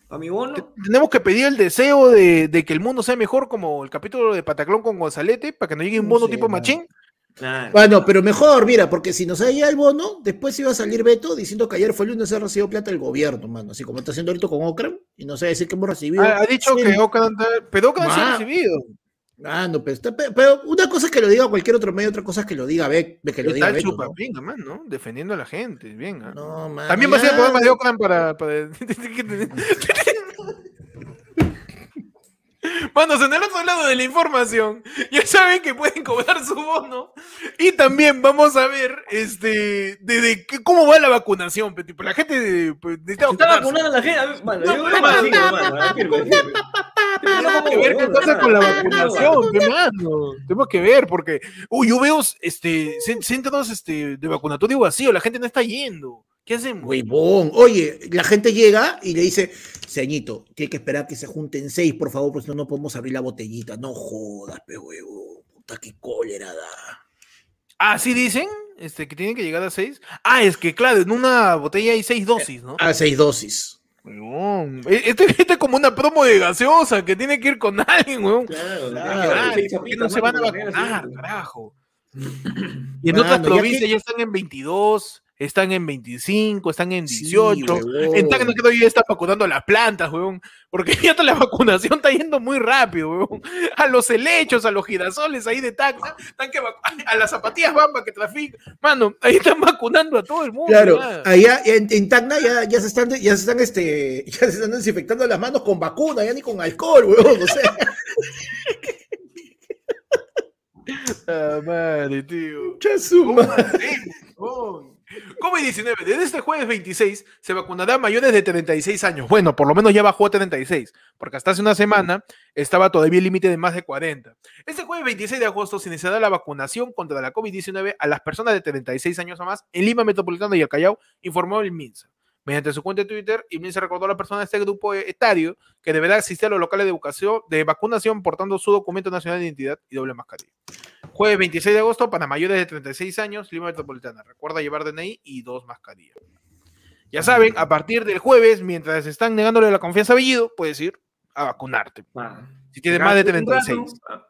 a mi bono? Te- Tenemos que pedir el deseo de, de que el mundo sea mejor, como el capítulo de Pataclón con Gonzalete, para que nos llegue un No bono sé, tipo machín. Claro. Bueno, pero mejor, mira, porque si nos salía el bono, después iba a salir Beto diciendo que ayer fue el lunes se recibido plata del gobierno, mano. Así como está haciendo ahorita con Ocran, y no sé decir que hemos recibido. Ha, ha dicho Sí. que Oakland, pero Oakland se ha recibido. Ah, no, pero, pero una cosa es que lo diga cualquier otro medio, otra cosa es que lo diga Beck, que lo diga. ¿no? chupapinga, man, ¿no? Defendiendo a la gente, venga. No, mano, También va a ser el programa de Oakland para... para... (laughs) (laughs) Manos, en el otro lado de la información, ya saben que pueden cobrar su bono. Y también vamos a ver este desde cómo va la vacunación. la gente pues, necesita Está vacunarse. vacunando a la gente. a ver, Mano, No, yo hermano, ah. Tenemos que ver qué pasa con la vacunación, pe, mano. Tenemos que ver, porque, uy, yo veo este, cen- centros este, de vacunatorio vacío, la gente no está yendo. ¿Qué hacemos? Huevón. Oye, la gente llega y le dice, Señito, tiene que esperar que se junten seis, por favor, porque si no, no podemos abrir la botellita. No jodas, pe huevón. Puta, qué cólera da. Ah, sí dicen, este, que tienen que llegar a seis. Ah, es que claro, en una botella hay seis dosis, ¿no? A seis dosis. Weón, e- Este, este es como una promo de gaseosa que tiene que ir con alguien, weón. Claro, Claro, Ah, seis ¿por qué no se van a vacunar, carajo? Y en Mano, otras ya provincias que- ya están en 22, están en 25, están en Sí, 18. huevón. en Tacna creo que ya está vacunando las plantas, weón. Porque (laughs) ya toda la vacunación está yendo muy rápido, weón. A los helechos, a los girasoles ahí de Tacna, están que a las zapatillas bamba que trafican. Mano, ahí están vacunando a todo el mundo. Claro, allá en, en Tacna ya, ya se están, ya se están, este, (laughs) ya se están desinfectando las manos con vacuna, ya ni con alcohol, huevón. O sea, (laughs) Ah, madre, tío. ya su ¿Cómo madre. hacemos, weón? COVID-19, desde este jueves 26 se vacunará a mayores de 36 años. Bueno, por lo menos ya bajó a 36, porque hasta hace una semana estaba todavía el límite de más de 40. Este jueves 26 de agosto se iniciará la vacunación contra la COVID-19 a las personas de 36 años o más en Lima Metropolitana y el Callao, informó el MINSA. Mediante su cuenta de Twitter, MINSA recordó a la persona de este grupo etario que deberá asistir a los locales de, educación, de vacunación portando su documento nacional de identidad y doble mascarilla. Jueves 26 de agosto para mayores de 36 años, Lima Metropolitana. Recuerda llevar DNI y dos mascarillas. Ya saben, a partir del jueves, mientras están negándole la confianza a Bellido, puedes ir a vacunarte. Va. Si tienes más de Gracias, un rato,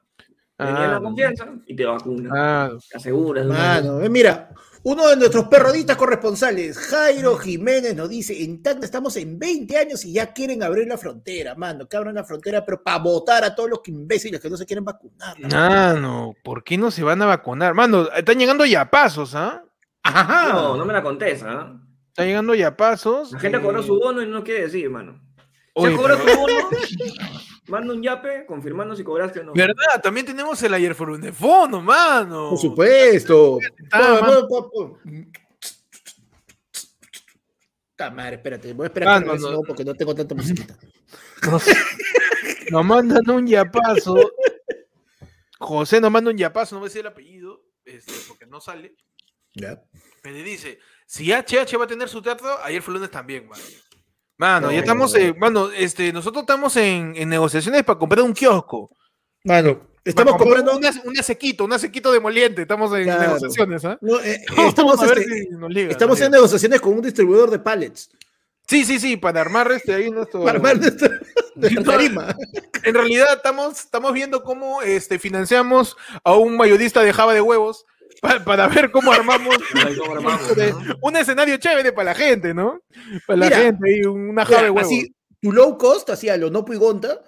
36. ah, Tenía la Ah, confianza y te vacunas. ah, Te aseguras. Mano, eh, mira, uno de nuestros perrodistas corresponsales, Jairo Jiménez, nos dice, en Tacna estamos en 20 años y ya quieren abrir la frontera, mano, que abran la frontera, pero para votar a todos los imbéciles que no se quieren vacunar. mano. Mano, ¿por qué no se van a vacunar? Mano, están llegando ya pasos, ¿ah? Ajá. No, no me la contés, ¿ah? Están llegando ya pasos. La gente eh, cobró su bono y no quiere decir, has cobrado pero- tu bono, (laughs) manda un yape confirmando si cobraste o no. ¿Verdad? También tenemos el ayer fono, mano. Por supuesto. Ah, Pon, mano. pon. Ta madre, espérate, voy a esperar Ah, que no, no. no, porque no tengo tanta musiquita. (laughs) Nos, nos mandan un yapazo. José nos manda un yapazo, no voy a decir el apellido, este, porque no sale. ¿Ya? Pero dice, si HH va a tener su teatro, ayer fue lunes también, mano. Mano, ya No. estamos, eh, mano, este, nosotros estamos en, en negociaciones para comprar un kiosco. Mano, estamos comprar comprando. una, una sequito, una sequito de moliente, estamos en Claro. negociaciones, ¿ah? no, eh, (laughs) eh, estamos este, si nos liga, estamos en negociaciones con un distribuidor de pallets. Sí, sí, sí, para armar este ahí nuestro... Para armar (laughs) nuestra No, tarima. En realidad estamos, estamos viendo cómo este, financiamos a un mayorista de Java de huevos pa- para ver cómo armamos (laughs) Ahí cómo armamos, de- ¿no? un escenario chévere para la gente, ¿no? Para la gente y una Java de huevos. así, tu low cost, así a lo no puigonta,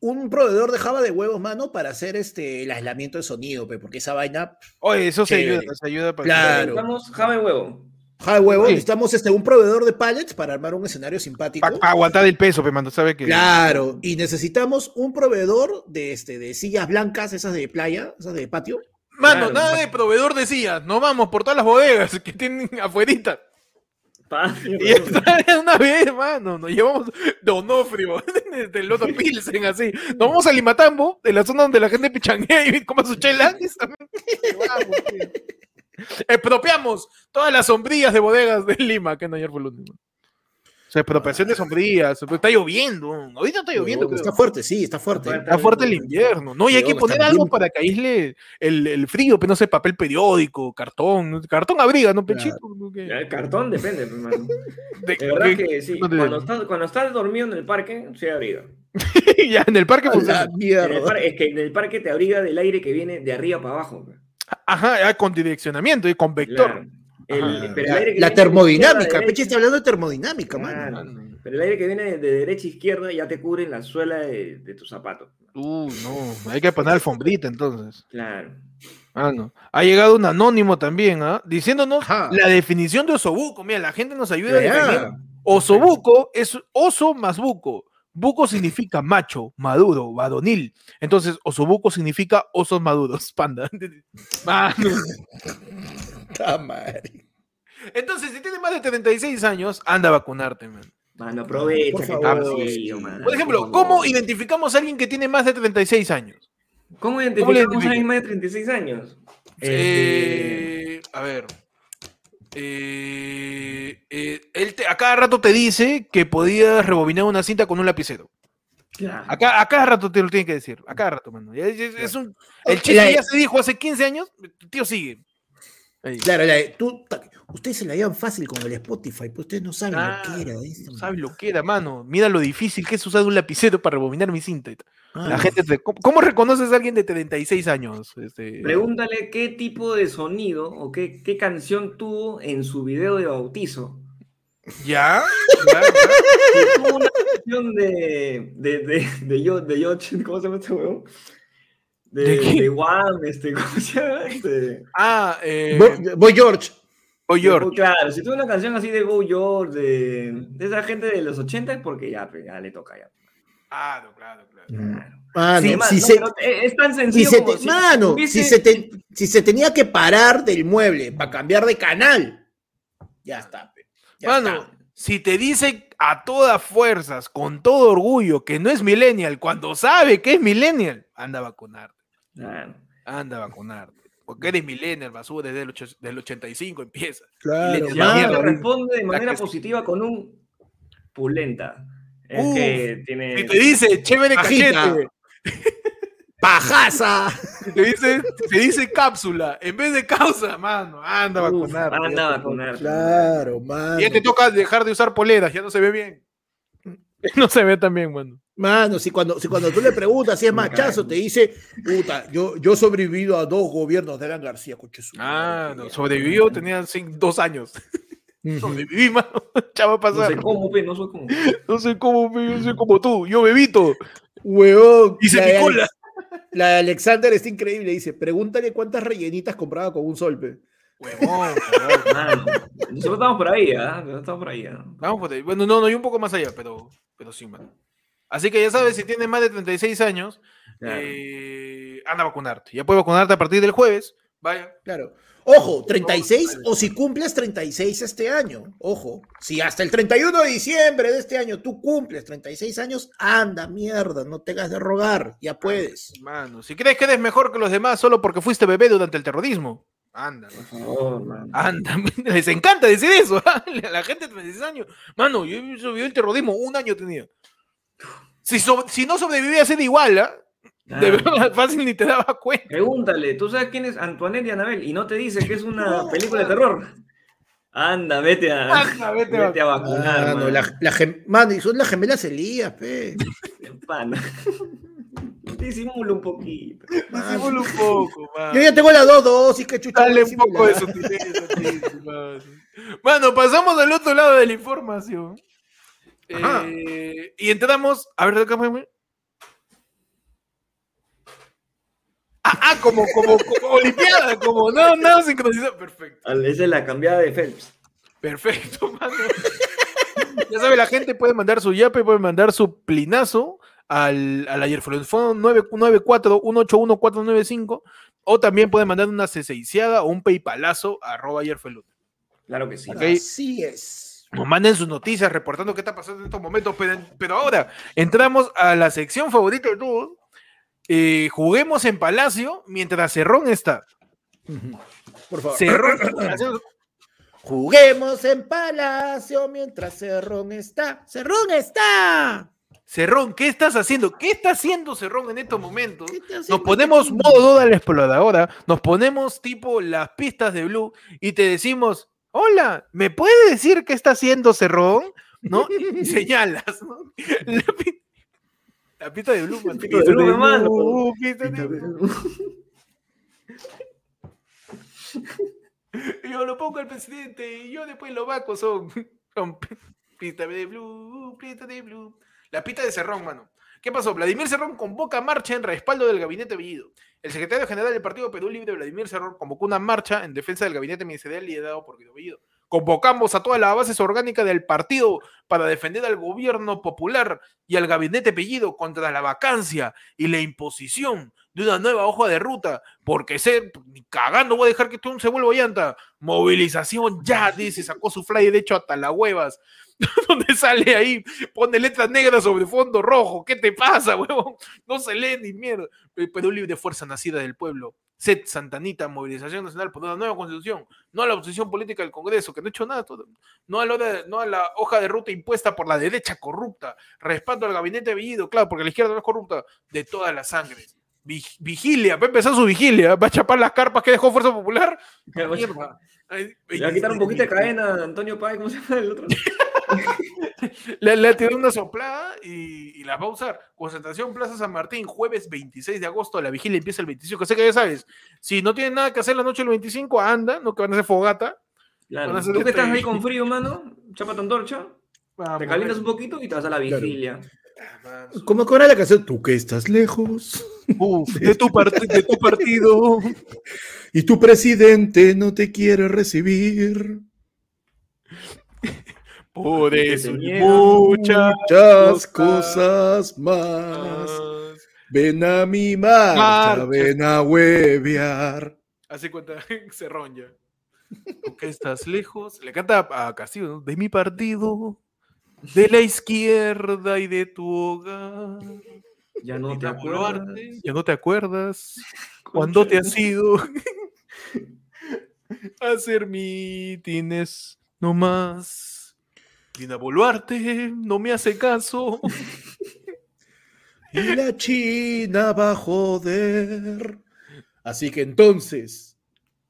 un proveedor de Java de huevos, mano, para hacer este, el aislamiento de sonido, pe, porque esa vaina, Oye, eso se ayuda, se ayuda para Claro. Necesitamos java de huevo. Java de huevos, Sí. necesitamos este, un proveedor de pallets para armar un escenario simpático. para aguantar el peso, pe, mano, ¿sabe que Claro, y necesitamos un proveedor de, este, de sillas blancas, esas de playa, esas de patio. Mano, Claro, nada de proveedor decía, nos vamos por todas las bodegas que tienen afuerita. Pa- Y esta (laughs) una vez, mano, nos llevamos Donofrio, (laughs) del Loto Pilsen, así. Nos vamos a Limatambo, de la zona donde la gente pichanguea y come su chela. Expropiamos todas las sombrillas de bodegas de Lima, que no ayer fue el último. O sea, expropiación de sombrías. Está lloviendo. Ahorita está lloviendo. Está fuerte, sí, está fuerte. Está fuerte el invierno. No, y hay que poner algo para que aísle el, el frío, pero no sé, papel periódico, cartón. Cartón abriga, ¿no, pechito? El cartón depende, pues, mano. (laughs) De- De verdad de- que sí. no Cuando estás, cuando estás dormido en el parque, se abriga. (laughs) ya, en el parque funciona. la En el mierda. par- es que en el parque te abriga del aire que viene de arriba para abajo. pues. Ajá, ya, con direccionamiento y con vector. Claro. El- Ajá. pero el La, aire que de termodinámica, derecha- Peche está hablando de termodinámica, Claro. mano. Pero el aire que viene de, de derecha a izquierda ya te cubre la suela de, de tus zapatos. Uh, no, hay que poner alfombrita entonces. Claro. Ah, no. Ha llegado un anónimo también, ¿ah? Diciéndonos Ajá. la definición de osobuco. Mira, la gente nos ayuda a definir. Osobuco es oso más buco. Buco significa macho, maduro, varonil. Entonces, osobuco significa osos maduros, (laughs) panda. Mano. Entonces, si tienes más de 36 años, anda a vacunarte, man. Mano, aprovecha Por que favor, está vacío, sí. mano, Por ejemplo. ¿cómo identificamos a alguien que tiene más de 36 años? ¿Cómo le identificamos a alguien más de 36 años? Este, Eh, a ver. Eh, eh, él te- a cada rato te dice que podías rebobinar una cinta con un lapicero. claro. A, ca- a cada rato te lo tiene que decir. A cada rato, mano. Es un- el chiste La- ya se dijo hace 15 años. Tío sigue. Ahí. Claro, la- tú, ta- ustedes se la llevan fácil con el Spotify, pues ustedes no saben Ah, lo que era. No sabes lo que era, mano. Mira lo difícil que es usar un lapicero para rebobinar mi cinta. Ah, La gente te- ¿cómo, cómo reconoces a alguien de 36 años? Este, Pregúntale qué tipo de sonido o qué, qué canción tuvo en su video de bautizo. ¿Ya? (laughs) Tuvo una canción de, de, de, de, Yo- de Yoch- (laughs) ¿cómo se llama este huevón? De, ¿De qué? de Wham, este, (laughs) ¿cómo se llama? Este, Ah, eh, Bo- Boy George. Boy George. Claro, si tuvo una canción así de Bo George, de, de esa gente de los 80 es porque ya, ya le toca ya. Claro, claro, claro. Claro. Mano, Sí, man, si no, se, pero es tan si sencillo se como te- si mano, hubiese- si se, te- si se tenía que parar del mueble para cambiar de canal, ya está. ya Mano, está. si te dice a todas fuerzas, con todo orgullo, que no es millennial, cuando sabe que es millennial, anda a vacunarte. Claro. Anda a vacunarte. Porque eres millennial, basura, desde el, ocho- del 85 empieza. Claro, le- alguien mano. responde de manera positiva con un pulenta. Es Uf, que tiene. Si te dice chévere Pajita. cachete, ¡Pajaza! si te dice, si te dice cápsula, en vez de causa, mano, anda a Uf, vacunarte. anda a vacunar. Claro, mano. toca. Ya te toca dejar de usar poleras, ya no se ve bien. (laughs) No se ve tan bien, mano. Mano, si cuando, si cuando tú le preguntas si es (laughs) machazo, te dice, puta, yo, yo he sobrevivido a dos gobiernos de Alan García, coche Ah, no, sobrevivió, tenía cin- dos años. (laughs) Sobreviví, (laughs) mano. Chava No pasar. sé cómo, pe, no sé cómo. No sé cómo, pe, yo soy como tú, yo bebito. Huevón. Hice la mi cola. La de Alexander está increíble. Dice, pregúntale cuántas rellenitas compraba con un sol, pe. Huevón, nosotros estamos por ahí, ¿ah? Nosotros estamos por ahí, ¿ah? Vamos por ahí. Bueno, no, no, y un poco más allá, pero, pero sí, mano. Así que ya sabes, si tienes más de 36 años, Claro. eh, anda a vacunarte. Ya puedes vacunarte a partir del jueves. Vaya. Claro. Ojo, 36 o si cumples 36 este año. Ojo, si hasta el 31 de diciembre de este año tú cumples 36 años, anda, mierda, no te hagas de rogar, ya puedes. Mano, si crees que eres mejor que los demás solo porque fuiste bebé durante el terrorismo, anda. Por favor, mano. Anda, (laughs) les encanta decir eso. (laughs) ¿ah? La gente de 36 años. Mano, yo sobreviví el terrorismo, un año tenía. Si, so- si no sobrevivía, era igual, ¿ah? De Ah. verdad, (laughs) fácil ni te daba cuenta. Pregúntale, ¿tú sabes quién es Antoinette y Anabel? Y no te dice que es una (laughs) película de terror. Anda, vete a, Anda, vete vete a vacunar, Mano, mano. la, la gem- mano, y son las gemelas Elías, pe. Pana. (laughs) Disimula un poquito. Disimula un poco, mano. Yo ya tengo las dos dosis, que chucha. Dale un poco de sutileza, mano. Pasamos al otro lado de la información. Eh, y entramos. A ver, déjame. Ah, como, como, como Olimpiada, como no, nada sincronizado. Perfecto. Esa es la cambiada de Phelps. Perfecto, mano. Ya sabe, la gente puede mandar su yape, puede mandar su plinazo al, al ayerfolofón 994-181-495 o también puede mandar una ceseiciada o un paypalazo a arroba ayerfelut. Claro que sí. Ok. Así es. Nos manden sus noticias reportando qué está pasando en estos momentos, pero, pero ahora entramos a la sección favorita de todos. Eh, juguemos en Palacio mientras Cerrón está. Por favor. Cerrón (coughs) Juguemos en Palacio mientras Cerrón está. ¡Cerrón está! Cerrón, ¿qué estás haciendo? ¿Qué está haciendo Cerrón en estos momentos? ¿Qué está Nos ponemos aquí? modo duda la exploradora, nos ponemos tipo las pistas de Blue y te decimos, hola, ¿me puede decir qué está haciendo Cerrón? ¿No? (laughs) Y señalas, ¿no? (laughs) La, pi- la pista de Blue, (laughs) man. Pista de Blue, hermano. Yo lo pongo al presidente y yo después lo vaco son, son pi- pista de blue, pista de blue. La pista de Cerrón, mano. ¿Qué pasó? Vladimir Cerrón convoca marcha en respaldo del gabinete Bellido. El secretario general del Partido Perú Libre, Vladimir Cerrón, convocó una marcha en defensa del gabinete ministerial liderado por Guido Bellido. Convocamos a todas las bases orgánicas del partido para defender al gobierno popular y al gabinete Bellido contra la vacancia y la imposición de una nueva hoja de ruta, porque ser cagando voy a dejar que esto se vuelva llanta. Movilización ya, dice, sacó su flyer hecho hasta las huevas, (laughs) donde sale ahí, pone letras negras sobre fondo rojo. ¿Qué te pasa, (laughs) huevón? No se lee ni mierda. Pe- Perú Libre Fuerza Nacida del Pueblo. SET Santanita, Movilización Nacional por una nueva constitución, no a la oposición política del Congreso, que no ha hecho nada, todo- no, a la no a la hoja de ruta impuesta por la derecha corrupta, respaldo al gabinete Bellido, claro, porque la izquierda no es corrupta, de todas las sangres. Vi- Vigilia, va a empezar su vigilia, va a chapar las carpas que dejó Fuerza Popular. (laughs) Le va a quitar un poquito de cadena Antonio Páez, ¿cómo se llama el otro? (laughs) (laughs) Le, le tirado una soplada y, y las va a usar. Concentración Plaza San Martín, jueves 26 de agosto. La vigilia empieza el 25. Así que ya sabes, si no tienen nada que hacer la noche del 25, anda, no que van a hacer fogata. Claro. Van a hacer Tú que estás este- ahí con frío, mano, chapa tu antorcha, te calientas un poquito y te vas a la Claro. vigilia. man, Como con la canción, tú que estás lejos uf, (laughs) de, tu de tu partido. y tu presidente no te quiere recibir. (laughs) Por eso y muchas Muchas cosas más. Ven a mi marcha, Marcha. ven a huevear. Así cuenta Cerrón ya. Tú que estás lejos. Le canta a Castillo, ¿no? De mi partido, de la izquierda y de tu hogar. Ya no te acuerdas. Ya no te acuerdas (laughs) cuando te has ido (laughs) a hacer mítines no más. Dina Boluarte no me hace caso. (laughs) Y la China va a joder. Así que entonces,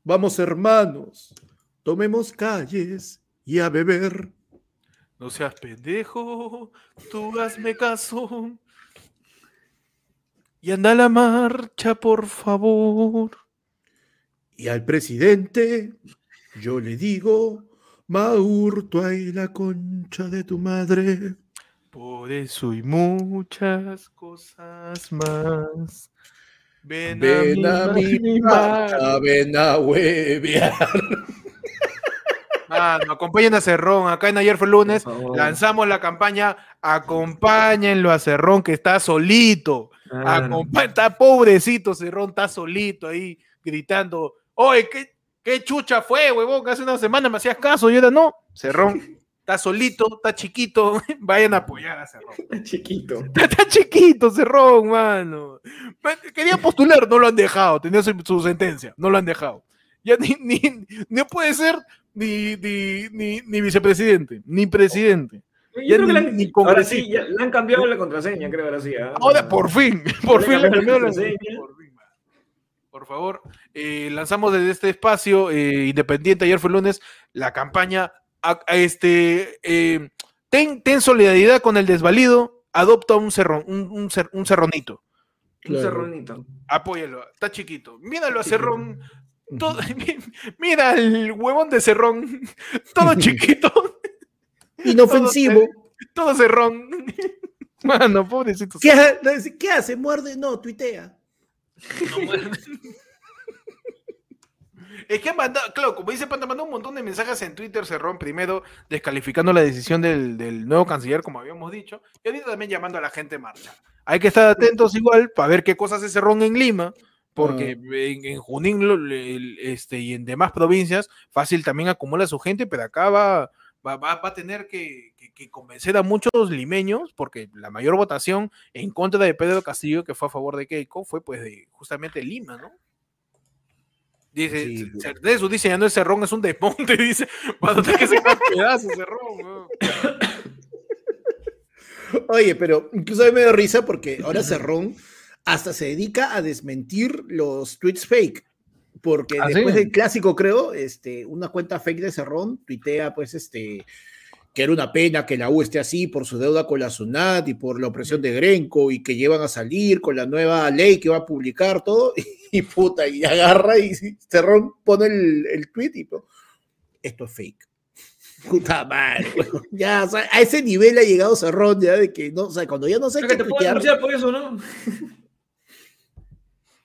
vamos hermanos, tomemos calles y a beber. No seas pendejo, tú hazme caso. Y anda a la marcha, por favor. Y al presidente, yo le digo, Maurto, ay la concha de tu madre. Por eso y muchas cosas más. Ven, Ven a mi marcha, ven a huevear. Mano, acompañen a Cerrón. Acá en Ayer fue lunes. Lanzamos la campaña. Acompáñenlo a Cerrón, que está solito. Acompa- está pobrecito Cerrón, está solito ahí gritando. Oye, ¿qué, qué chucha fue, huevón? Hace una semana me hacías caso y ahora no. Cerrón está solito, está chiquito. (laughs) Vayan a apoyar a Cerrón. Chiquito. (laughs) Está, está chiquito Cerrón, mano. Quería postular, no lo han dejado. Tenía su, su sentencia, no lo han dejado. Ya ni, ni, no puede ser ni, ni, ni, ni vicepresidente, ni presidente. Yo creo que ni- le han- ni ahora sí, ya le han cambiado la contraseña, creo, ahora sí. ¿ah? Ahora, por fin, (laughs) por le fin le la cambiaron la contraseña. por fin, mano. Por favor, eh, lanzamos desde este espacio eh, independiente, ayer fue lunes, la campaña, a- a este, eh, ten, ten solidaridad con el desvalido, adopta un, cerrón, un, un cer- un cerronito, Un cerronito. apóyalo, está chiquito, míralo a. Cerrón, todo- (laughs) mira el huevón de Cerrón, (laughs) todo (laughs) chiquito, Inofensivo. todo Cerrón. Mano, pobrecito. ¿Qué, ¿Qué hace? ¿Muerde? No, tuitea. Es que han mandado, claro, como dice Panda, mandó un montón de mensajes en Twitter, Cerrón, primero descalificando la decisión del, del nuevo canciller, como habíamos dicho, y ahorita también llamando a la gente a marcha. Hay que estar atentos igual para ver qué cosas hace Cerrón en Lima, porque en, en Junín lo- el- este, y en demás provincias, fácil también acumula su gente, pero acá va, va, va- va a tener que, que- que convencer a muchos limeños, porque la mayor votación en contra de Pedro Castillo, que fue a favor de Keiko, fue pues de justamente Lima, ¿no? Dice, Sí, se- de su diseñador ese ron es un desmonte, (laughs) dice, cuando te que se cae pedazos weón. (coughs) Oye, pero incluso a me da risa porque ahora Cerrón hasta se dedica a desmentir los tweets fake. Porque ¿Ah, después sí? del clásico, creo, este, una cuenta fake de Cerrón tuitea, pues, este, que era una pena que la U esté así por su deuda con la SUNAT y por la opresión de Grenco y que llevan a salir con la nueva ley que va a publicar todo. (laughs) Y puta, y agarra y Cerrón pone el, el tweet y pues, esto es fake. (laughs) Puta madre, weón. ya, o sea, a ese nivel ha llegado Cerrón, ya, de que no, o sea, cuando ya no sé qué que te puedo denunciar por eso, ¿no?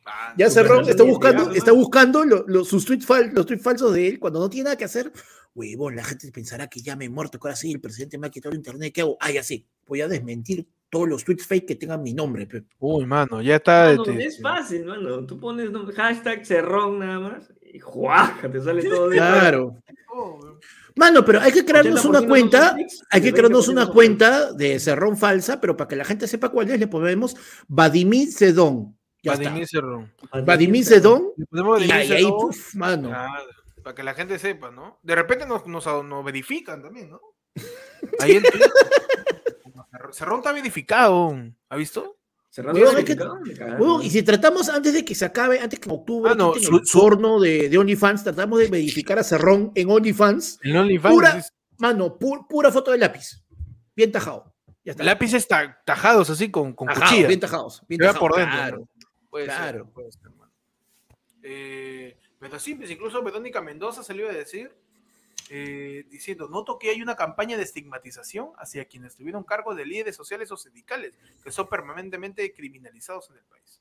Ah, ya canal está buscando, está buscando lo- lo- sus tweets fal- los tweets falsos de él cuando no tiene nada que hacer. Huevón, la gente pensará que ya me he muerto, que ahora sí, el presidente me ha quitado el internet, ¿qué hago? Ah, ya sé, voy a desmentir todos los tweets fake que tengan mi nombre. pe. Uy, mano, ya está. Mano, este, es fácil, mano. Tú pones hashtag cerrón nada más y ¡juaja! Te sale todo de Claro. oh. Mano, pero hay que crearnos 80% una cuenta, hay que crearnos 20% una cuenta de Cerrón falsa, pero para que la gente sepa cuál es, le ponemos Vadimir Sedón. Vladimir. Cerrón. y Vladimir ahí, ahí, Cerrón, puf, mano. claro, para que la gente sepa, ¿no? De repente nos, nos, nos verifican también, ¿no? (laughs) Ahí en Twitter. Cerrón está verificado. ¿Ha visto? Hay que-. Huevón, y si tratamos antes de que se acabe, antes que en octubre, Ah, no, su- el su- porno de, de OnlyFans, tratamos de verificar a Cerrón en OnlyFans. El OnlyFans. Pura- es- Mano, pu- pura foto de lápiz. Bien tajado. Ya está. lápices ta- tajados así con, con Tajados, cuchilla. bien tajados. Bien tajados, por dentro, claro. Claro. ser, puede ser. Eh, pero sí, incluso Verónica Mendoza salió a decir, eh, diciendo, noto que hay una campaña de estigmatización hacia quienes tuvieron cargo de líderes sociales o sindicales, que son permanentemente criminalizados en el país.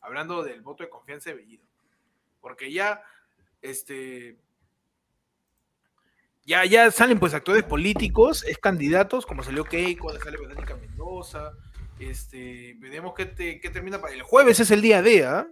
Hablando del voto de confianza de Bellido. Porque ya, este... Ya, ya salen pues actores políticos, es candidatos, como salió Keiko, sale Verónica Mendoza, este, veremos qué, te- qué termina para el jueves es el día de, ¿ah?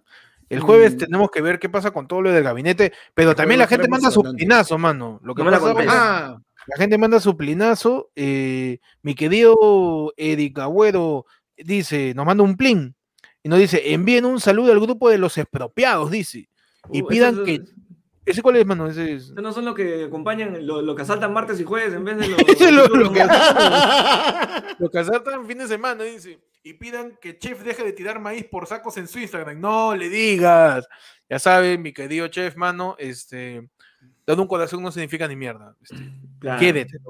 El jueves Mm. tenemos que ver qué pasa con todo lo del gabinete, pero El también la gente manda su plinazo, mano. Lo que No la pasa con- Ah, la gente manda su plinazo. eh, mi querido Eric Agüero dice, nos manda un plin y nos dice, envíen un saludo al grupo de los expropiados, dice. Y Uh, pidan que- ¿Ese cuál es, mano? Ese es... No son los que acompañan, lo, lo que asaltan martes y jueves en vez de los. (laughs) Eso es lo- lo que- los- Lo que asaltan fin de semana, dice. Y pidan que Chef deje de tirar maíz por sacos en su Instagram. No le digas. Ya saben, mi querido Chef, mano, este. Dando un corazón no significa ni mierda. Este, (clears throat) Claro.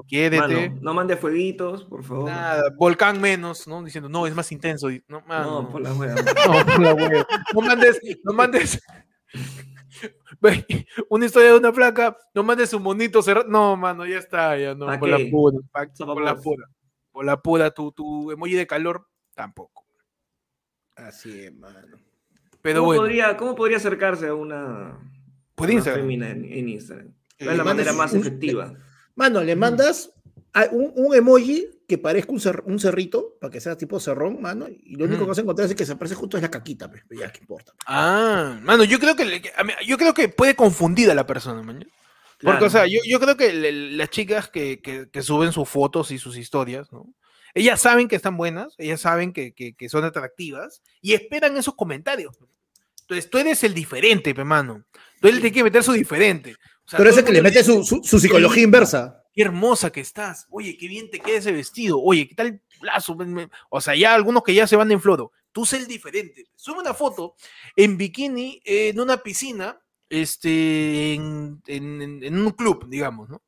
Quiérete. Mano, no mande fueguitos, por favor. Nada, volcán menos, ¿no? Diciendo, no, es más intenso. No, mano, no, por la wea. (laughs) no, por la wea. No mandes, no mandes. (laughs) Una historia de una placa, no mandes un monito cerrado. No, mano, ya está, ya no. ¿Pa Por la pura, pa- por la pura. Por la pura, tu, tu emoji de calor, tampoco. Así es, mano. Pero ¿Cómo, bueno, podría, ¿Cómo podría acercarse a una, por Instagram. en, en Instagram? Eh, ¿Cuál es la manera más efectiva? Mano, le mandas a- un, un emoji que parezca un, cer- un cerrito, para que sea tipo cerrón, mano, y lo único Ujú. que vas a encontrar es que se aparece justo es la caquita, pues, ya, ¿qué importa? Ah, mano, yo creo que, le- que- yo creo que puede confundir a la persona, man. Porque, Claro. o sea, yo, yo creo que le- las chicas que, que- que suben sus fotos y sus historias, ¿no? Ellas saben que están buenas, ellas saben que, que- que son atractivas y esperan esos comentarios. Entonces, tú eres el diferente, pe, mano. Tú eres el que tiene que meter su diferente. O sea, Pero ese que le mete su, su, su psicología inversa. Qué hermosa que estás. Oye, qué bien te queda ese vestido. Oye, qué tal plazo. O sea, ya algunos que ya se van en floro. Tú sé el diferente. Sube una foto en bikini eh, en una piscina, este, en, un club, digamos, ¿no?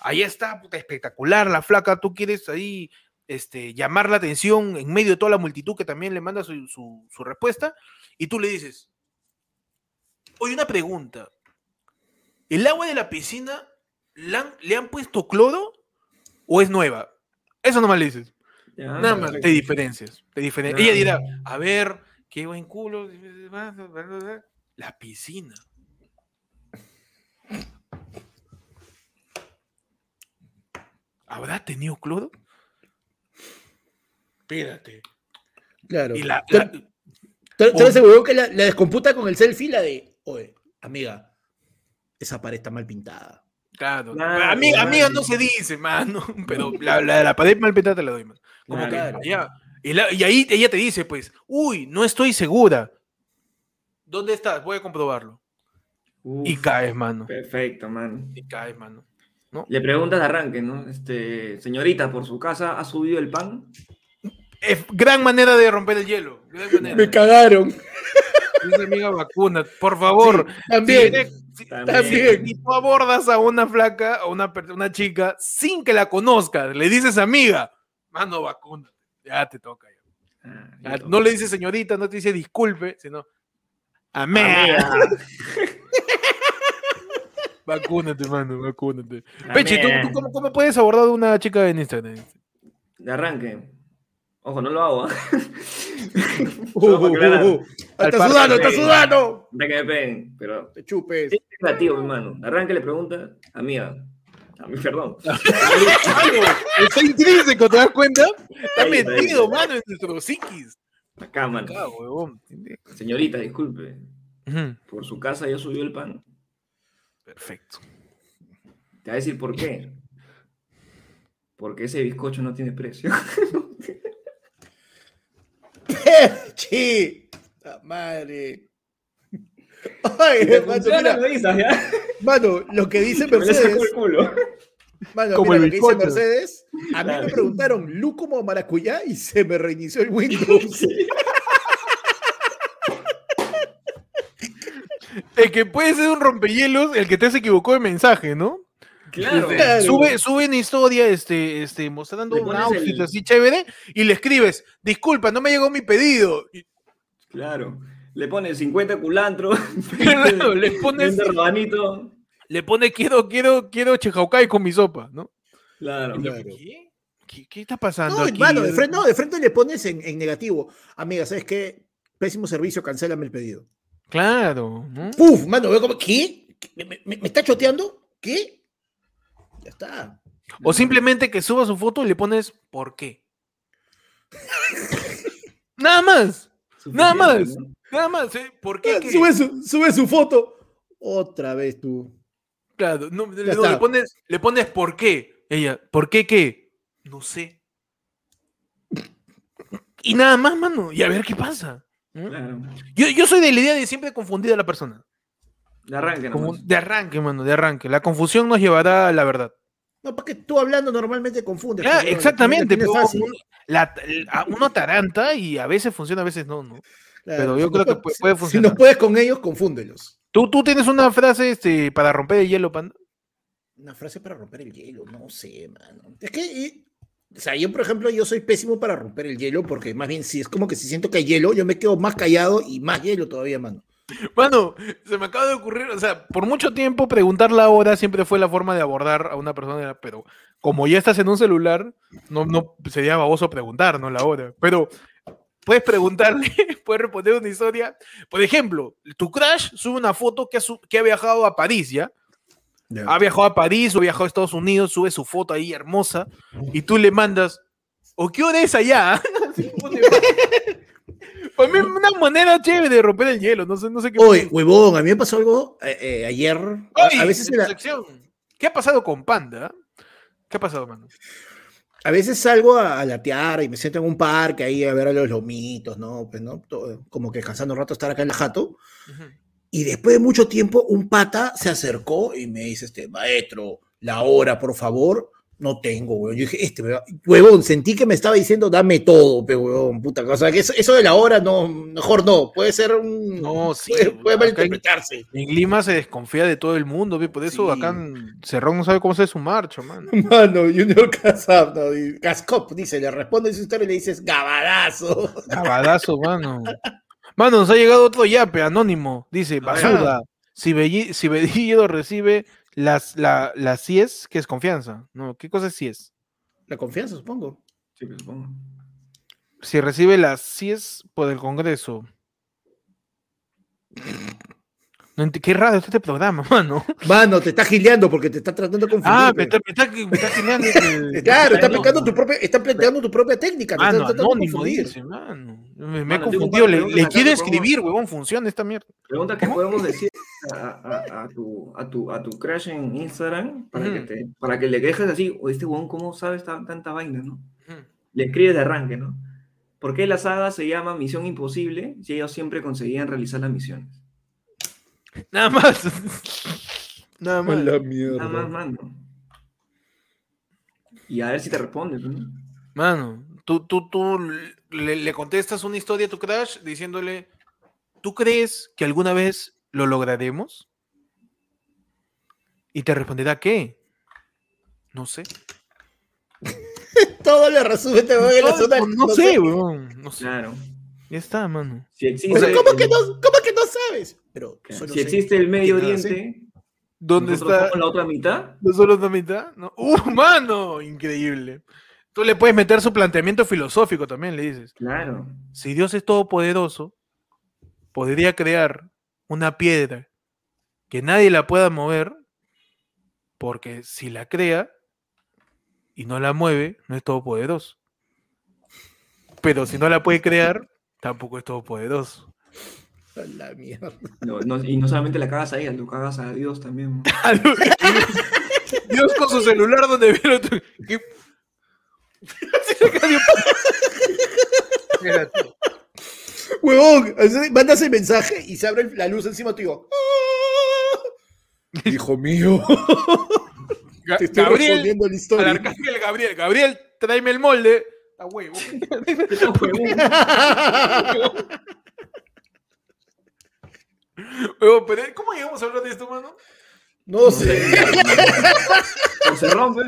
Ahí está, puta, espectacular la flaca. Tú quieres ahí este, llamar la atención en medio de toda la multitud que también le manda su respuesta. Y tú le dices, oye, una pregunta. ¿El agua de la piscina ¿Le han, le han puesto cloro o es nueva? Eso nomás le dices. Ya, Nada más, te diferencias. Te diferen- Ah. Ella dirá, a ver, qué buen culo. La piscina. ¿Habrá tenido cloro? Espérate. Claro. Y la, el que la, la descomputa con el selfie, la de, oye, amiga, esa pared está mal pintada. Claro, Claro, amiga, amiga no se dice, mano. (laughs) Pero la, la la pared mal pintada te la doy, man. Como Claro. que ya. Y, la- y ahí ella te dice, pues, uy, no estoy segura. ¿Dónde estás? Voy a comprobarlo. Uf, Y caes, mano. Perfecto, man. Y caes, mano. Le preguntas de arranque, ¿no? Este, señorita, ¿por su casa ha subido el pan? Es gran manera de romper el hielo. Gran (laughs) manera. Me cagaron. Dice amiga vacuna. Por favor. También. si También. Si tú abordas a una flaca o una, una chica sin que la conozcas, le dices amiga, mano, vacuna. Ya te toca. ya. Ah, Ya, ya toca. no le dice señorita, no te dice disculpe, sino amiga. (laughs) Vacúnate, mano, vacúnate. Peche, ¿tú, tú cómo, cómo puedes abordar a una chica en Instagram? De arranque. Ojo, no lo hago. ¿ah? (laughs) Uh, uh, uh. Está sudando, está sudando. De que me peguen, pero Te chupes. es creativo, mi hermano. Arranque le pregunta, amiga. A mí, perdón. (laughs) Está intrínseco, ¿te das cuenta? Está ahí. metido, mano, en nuestro psiquis. Acá, mano. Acá, huevón. Señorita, disculpe. Por su casa ya subió el pan. Perfecto. Te va a decir por qué. Porque ese bizcocho no tiene precio. (laughs) (laughs) Pechi. La madre. Ay, mano, Funciona, mira, lo dices, ¿ya? mano, lo que dice (laughs) Me Mercedes, culo. mano, Como mira, el lo que dice. Mercedes, a mí me preguntaron Lu como maracuyá y se me reinició el Windows. (laughs) Sí. El que puede ser un rompehielos, el que te se equivocó de mensaje, ¿no? Claro. Este, Claro. Sube, sube una historia este, este, mostrando un outfit el- así chévere y le escribes, disculpa, no me llegó mi pedido. Claro. Le pone 50 culantro. claro, le pones, 20 (laughs) rabanito. le pone quiero, quiero, quiero chejaucay con mi sopa, ¿no? Claro. Claro. ¿Qué? ¿Qué, qué está pasando No, aquí? mano, de frente, no, de frente le pones en, en negativo. Amiga, ¿sabes qué? Pésimo servicio, cancélame el pedido. Claro, ¿no? Puf, mano, veo como, ¿qué? ¿Me, me- me está choteando? ¿Qué? Ya está. O simplemente que suba su foto y le pones ¿por qué? (laughs) Nada más, nada más, ¿no? nada más. ¿eh? ¿Por qué? qué? Sube su, sube su foto. Otra vez tú. Claro, no, no, está. le, pones, le pones ¿por qué? Ella, ¿por qué qué? No sé. Y nada más, mano. Y a ver qué pasa. Claro. Yo, yo soy de la idea de siempre confundir a la persona. De arranque, Como nomás. de arranque, mano, de arranque. La confusión nos llevará a la verdad. No, porque tú hablando normalmente confundes. Claro, pero, exactamente. tienes pero fácil. uno, la- la- uno taranta y a veces funciona, a veces no, ¿no? Claro, pero yo si creo no que puede Si funcionar. no puedes con ellos, confúndelos. ¿Tú, tú tienes una frase este, para romper el hielo, panda. Una frase para romper el hielo, no sé, mano. Es que, y- o sea, yo, por ejemplo, yo soy pésimo para romper el hielo porque más bien si es como que si siento que hay hielo, yo me quedo más callado y más hielo todavía, mano. Mano, se me acaba de ocurrir, o sea, por mucho tiempo preguntar la hora siempre fue la forma de abordar a una persona, pero como ya estás en un celular, no, no sería baboso preguntar, ¿no? La hora. Pero puedes preguntarle, (laughs) puedes responder una historia. Por ejemplo, tu crush sube una foto que ha, que ha viajado a París, ¿ya? Ha viajado a París o ha viajado a Estados Unidos, sube su foto ahí hermosa y tú le mandas, ¿o qué hora es allá? (laughs) (laughs) Para mí es una manera chévere de romper el hielo, no sé, no sé qué. Oye, huevón, a mí me pasó algo eh, eh, ayer. A, Oye, a veces en la- sección, ¿Qué ha pasado con Panda? ¿Qué ha pasado, mano? A veces salgo a, a latear y me siento en un parque ahí a ver a los lomitos, ¿no? Pues, ¿no? Todo- como que descansando un rato estar acá en la jato. Y después de mucho tiempo, un pata se acercó y me dice, este, maestro, la hora, por favor. No tengo, huevón. Yo dije, este, huevón, huevón, sentí que me estaba diciendo, dame todo, pe, huevón, puta cosa. Que eso, eso de la hora, no, mejor no. Puede ser un... No, sí, Puede, puede malinterpretarse. En Lima se desconfía de todo el mundo, ¿ve? por eso Sí. acá en Cerrón no sabe cómo hacer su marcha, mano. (laughs) Mano, Junior Casap, no, y Cascop, dice, le responde su historia y le dices, gabadazo. (laughs) Cabadazo, mano. Mano, nos ha llegado otro yape anónimo. Dice, basura. Si, Belli- si Bellido recibe las, la, la CIES, ¿qué es confianza? No, ¿qué cosa es CIES? La confianza, supongo. Sí, supongo. Si recibe las CIES por el Congreso. No enti- qué raro está este programa, (laughs) mano. Mano, te está gileando porque te está tratando de confundir. Ah, me está, me está, me está gileando que- (laughs) Claro, está No, tu propia, está planteando tu propia técnica. Mano, está tratando anónimo confundir. dice, mano. Me, Mano, un confundido. Le, le quiere que podemos- escribir, huevón, funciona esta mierda. Pregunta que podemos decir a, a- a tu, a, tu, a tu crush en Instagram para, que, te, para que le dejes así, o este huevón, ¿cómo sabe esta, tanta vaina, no? Le escribes de arranque, ¿no? ¿Por qué la saga se llama Misión Imposible si ellos siempre conseguían realizar las misiones? Nada más. Nada más. la Nada más, mierda. mano. Y a ver si te responde. ¿no? Mano, tú, tú, tú le, le contestas una historia a tu crush diciéndole, ¿tú crees que alguna vez lo lograremos? Y te responderá, ¿qué? No sé. (laughs) Todo le resume en la No, zona- no, no sé, weón. No sé. Claro. Ya está, mano. Si O sea, ¿cómo, que no, ¿Cómo que no sabes? Pero claro, solo si existe el Medio. Oriente, ¿Dónde está? la otra mitad. ¿No solo la mitad? No. ¡Uh, mano! Increíble. Tú le puedes meter su planteamiento filosófico también, le dices. Claro. Si Dios es todopoderoso, podría crear una piedra que nadie la pueda mover, porque si la crea y no la mueve, no es todopoderoso. Pero si no la puede crear, tampoco es todopoderoso. A La mierda. No, no- y no solamente la cagas a ella, lo cagas a Dios también. (laughs) Dios con su celular donde. ¿Qué? Espérate. Huevón, mandas el mensaje y se abre la luz encima tuyo. ¡Ah! Hijo mío, te estoy Gabriel, respondiendo la al historia. arcángel Gabriel. Gabriel, tráeme el molde. A huevo. (laughs) Pero ¿Cómo llegamos a hablar de esto, mano? no sé. Por rompe.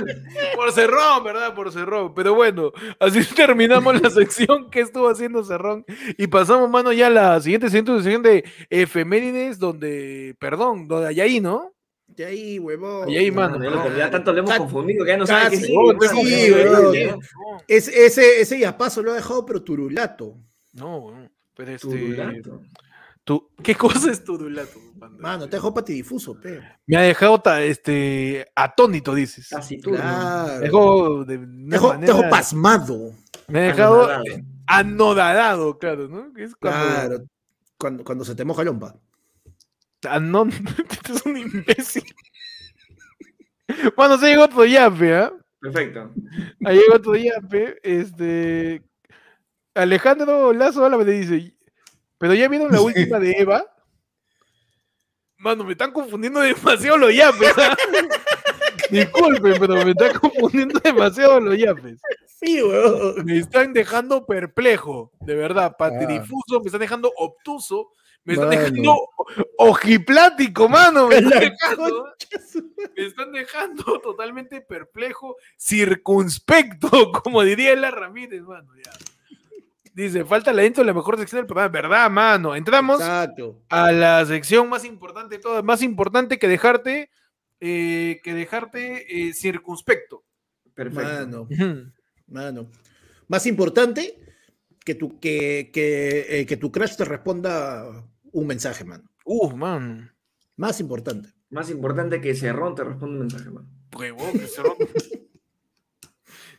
Por Cerrón, ¿verdad? Por Cerrón. Pero bueno, así (laughs) terminamos la sección que estuvo haciendo Cerrón. Y pasamos, mano, ya a la siguiente sección de efemérides, donde, perdón, donde hay ahí, ¿no? De ahí, huevón. Ahí hay, mano. Ya, tanto le hemos confundido que ya no sabe qué sí, ya. Es- ese, ese ya paso lo ha dejado, pero turulato. No, weón, pero este. Turulato. Tú- ¿Qué cosa es turulato? mano? Mano, te dejó patidifuso, pe. Me ha dejado este, atónito, dices. Casi tú. Claro. Dejó de dejó, manera- dejó pasmado. Me ha dejado anodadado, claro, ¿no? Que Es cuando- Claro. Cuando, cuando se te moja el ompa. Anon... (laughs) Este es un imbécil. Bueno, se llegó otro yape, ¿ah? Perfecto. Ahí llegó otro yape. Este. Alejandro Lazo Álvarez dice: ¿Pero ya vieron la última de Eva? Mano, me están confundiendo demasiado los yapes. ¿ah? (laughs) Disculpen, pero me están confundiendo demasiado los yapes. Sí, huevón. Me están dejando perplejo, de verdad, Ah. patidifuso, me están dejando obtuso, me están Mano. dejando ojiplático, mano. Me están dejando, me están dejando totalmente perplejo, circunspecto, (laughs) como diría la Ramírez, mano. ya. Dice, falta la intro de la mejor sección del programa. ¿Verdad, mano? Entramos Exacto. a la sección más importante de todas, más importante que dejarte, eh, que dejarte eh, circunspecto. Perfecto. Mano, mano. Más importante que tu, que, que, eh, que tu crush te responda un mensaje, mano. Uf, man. Más importante. Más importante que Cerrón te responde un mensaje, man. Huevón, que Cerrón. (laughs)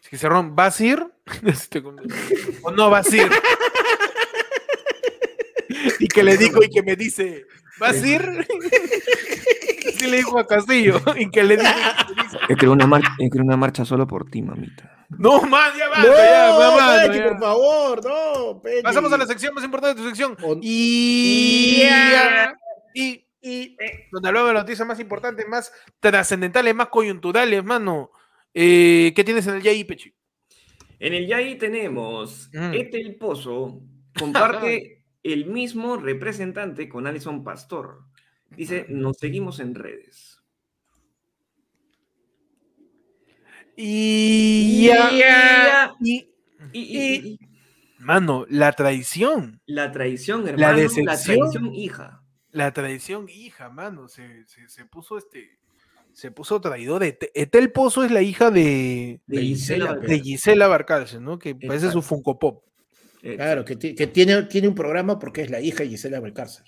Es que Cerrón, ¿vas a ir? (laughs) ¿O no vas a ir? Y que le digo y que me dice, ¿vas a ir? (laughs) Sí le dijo a Castillo. Y que le digo, y que me dice, He creado una, mar- una marcha solo por ti, mamita. no, man, ya No, basta, ya, mamá, por favor, no. Pasamos a la sección más importante de tu sección. Y, y, y donde hablamos de las noticias más importantes, más trascendentales, más coyunturales, mano. Eh, ¿Qué tienes en el YI, Pechi? En el Yai tenemos Mm. Etel Pozo (laughs) comparte el mismo representante con Alison Pastor. Dice, nos seguimos en redes. Y, Ya. y, Y, y- y- mano, la traición, la traición, hermano, la, decepción. traición hija. la traición hija, mano, se, se, se puso este, se puso traidor. Et- Etel Pozo es la hija de, De De Gisela Gisela, de Gisela Barcalce, ¿no? Que parece su. Funko Pop. Eh, Claro, que, ti- que tiene, tiene un programa porque es la hija de Gisela Valcárcel.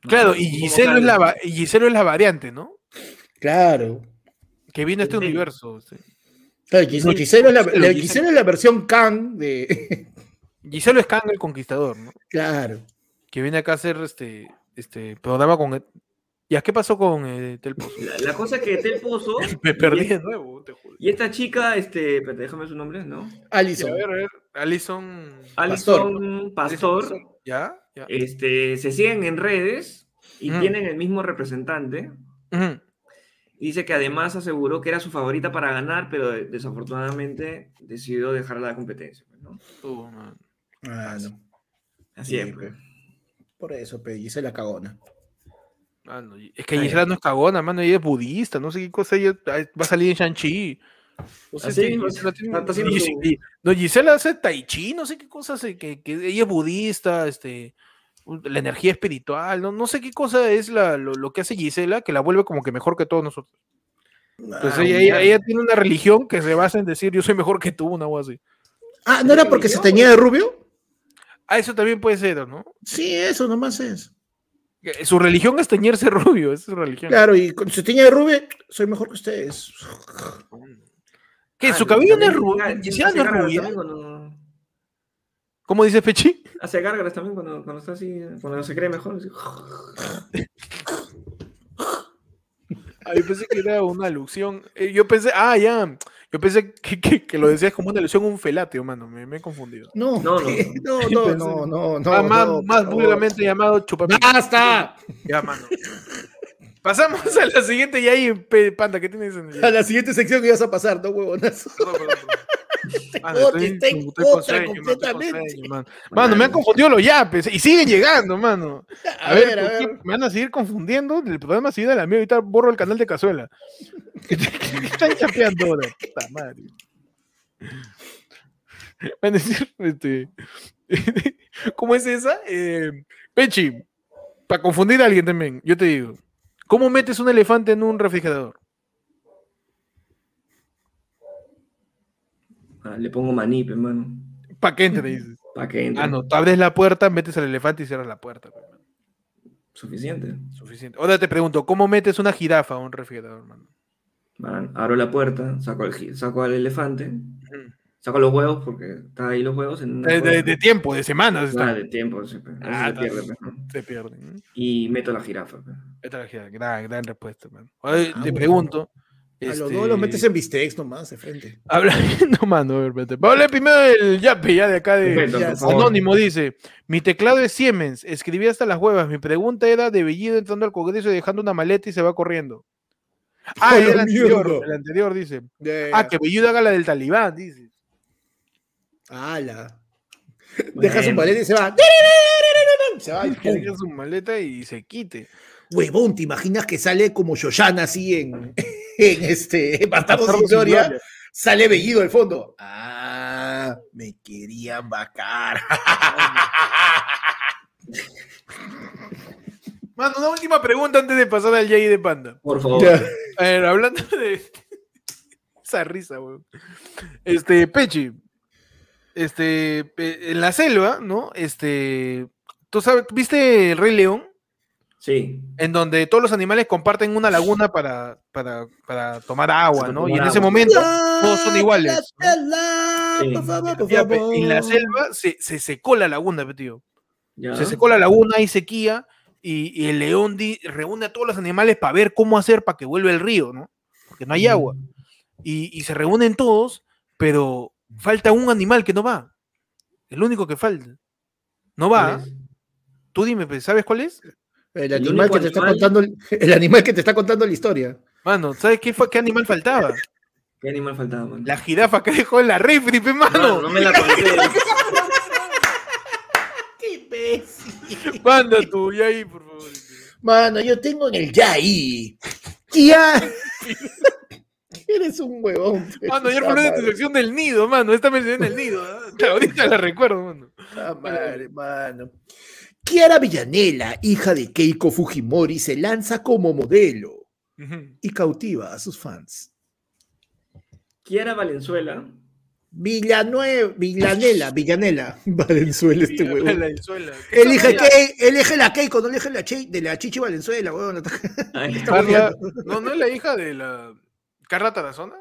Claro, y tal. es, la, y Giselo es la variante, ¿no? Claro. Que viene a este universo. sí. Claro, Gis- Gisela- Gisela es la, Gisela, la- Gisela. Gisela es la versión Kang de. (laughs) Giselo es Kang el Conquistador, ¿no? claro. Que viene acá a hacer este, este programa con... Ya, ¿qué pasó con eh, Etel Pozo? La, la cosa (laughs) es que Etel Pozo Me perdí de nuevo, te juro. y esta chica, este, espérate, déjame su nombre, ¿no? Alison. a ver, a ver, Alison... Alison Pastor, ¿Ya? ya. este, se siguen en redes Y Mm. tienen el mismo representante. Dice que además aseguró que era su favorita para ganar, pero de- desafortunadamente decidió dejar la competencia. pues, ¿no? Tú, man. Ah, no. Así Sí, es. pues. Por eso, pe, y se la cagona. Y- es que Gisela no es cagona, mano, ella es budista, no sé qué cosa, ella ah, va a salir en Shang-Chi. No sé Gisela no, hace tai chi, no sé qué cosa hace, que, que ella es budista, este, la energía espiritual, no, no sé qué cosa es la, lo, lo que hace Gisela, que la vuelve como que mejor que todos nosotros. Entonces Ah, ella, ella- ella tiene una religión que se basa en decir yo soy mejor que tú, una o así. Ah, ¿no era porque se teñía de rubio? Ah, eso también puede ser, ¿no? Sí, eso nomás es. Su religión es teñirse rubio, esa es su religión. Claro, y cuando se teñía de rubio, soy mejor que ustedes. ¿Qué? Ah, ¿Su cabello no es rubio? ¿Gisela no es cuando- ¿Cómo dice Pechi? Hace gárgaras también cuando, cuando está así, cuando se cree mejor. así. Ah, yo pensé que era una alusión. eh, yo pensé, ah, ya. Yo pensé que, que- que lo decías como una alusión a un felatio, mano. Me, me he confundido. No, No, no, no, no, (laughs) no, no, no. Ah, más no, más vulgarmente llamado chupapija. favor. ¡Basta! Ya, mano. Pasamos a la siguiente y ahí, panda, ¿qué tienes en el... A la siguiente sección que vas a pasar, ¿no, huevonazo? Perdón, perdón, perdón. Mano, estoy- está en estoy completamente. me han confundido los yapes y siguen llegando, mano. (laughs) A, A, ver, ver, a ¿por qué ver. me van a seguir confundiendo. El programa sigue de la mía. Ahorita borro el canal de Cazuela. (laughs) ¿Qué, qué están chapeando ahora? (laughs) Puta madre. Van a decir, este. ¿Cómo es esa? Eh, Pechi, para confundir a alguien también, yo te digo. ¿Cómo metes un elefante en un refrigerador? Ah, le pongo maní, pe, mano. ¿Para qué entre? Dices. Para que entre. Ah, no, tú abres la puerta, metes al elefante y cierras la puerta. Suficiente. Suficiente. Ahora te pregunto, ¿cómo metes una jirafa a un refrigerador, mano? Man, abro la puerta, saco, gi- saco al elefante, saco los huevos porque están ahí los huevos en De, de- cueva. de tiempo, de semanas. Ah, de tiempo. Eso Ah, se pierde. Se pierden. ¿no? Y meto la jirafa. es la gran, gran respuesta, man. Ahora Ah, te bueno. pregunto. A los este, dos los metes en bistecs nomás, de frente. Habla, (laughs) no, ver, espérate. Vamos a hablar primero del yape, ya de acá de. Perfecto, ya. Anónimo dice: Mi teclado es Siemens, escribí hasta las huevas. Mi pregunta era de Bellido entrando al Congreso y dejando una maleta y se va corriendo. (laughs) Ah, ¡A era el anterior, el anterior dice. Ah, que Bellido haga la del talibán, dice. ¡Hala! Deja su Bueno. maleta y se va. (laughs) Se va y deje su maleta y se quite. Huevón, ¿te imaginas que sale como Yoyana así en, en este Bastardos sin Gloria? Gloria. Sale Bellido al fondo. Ah, me querían vacar. (laughs) Mano, una última pregunta antes de pasar al Jay de Panda. Por favor. Ya. A ver, hablando de (laughs) esa risa, weón. Este, Pechi, este, en la selva, ¿no? Este, tú sabes, ¿viste el Rey León? Sí. En donde todos los animales comparten una laguna para, para, para tomar agua, ¿no? Y en ese momento todos son iguales. en la selva se, se secó la laguna, tío. Ya. Se secó la laguna, hay sequía, y, y el león di- reúne a todos los animales para ver cómo hacer para que vuelva el río, ¿no? Porque no hay agua. Y, y se reúnen todos, pero falta un animal que no va. El único que falta. No va. Tú dime, ¿sabes cuál es? El El animal que te está animal- contando, (laughs) el animal que te está contando la historia. Mano, ¿sabes qué, fue, qué animal faltaba? ¿Qué animal faltaba, man? La jirafa que dejó en la refri, pe, Mano, mano. no me la conté. (laughs) ¡Qué imbécil! Manda tú, y ahí, por favor. Mano, yo tengo en el ya ahí. Ya. Eres un huevón. Mano, ayer fue de tu sección del nido, mano. Esta me en el nido. ¿ah? (laughs) Ahorita la recuerdo, mano. Puta madre, mano. Kiara Villanela, hija de Keiko Fujimori, se lanza como modelo y cautiva a sus fans. Kiara Valenzuela. Villanueva, Villanela, Villanela, (laughs) Valenzuela este huevón. Valenzuela. Elige, Mira. que, elige la Keiko, no elige la, chi- de la Chichi Valenzuela, huevón. (laughs) No, no es la hija de la Carla Tarazona.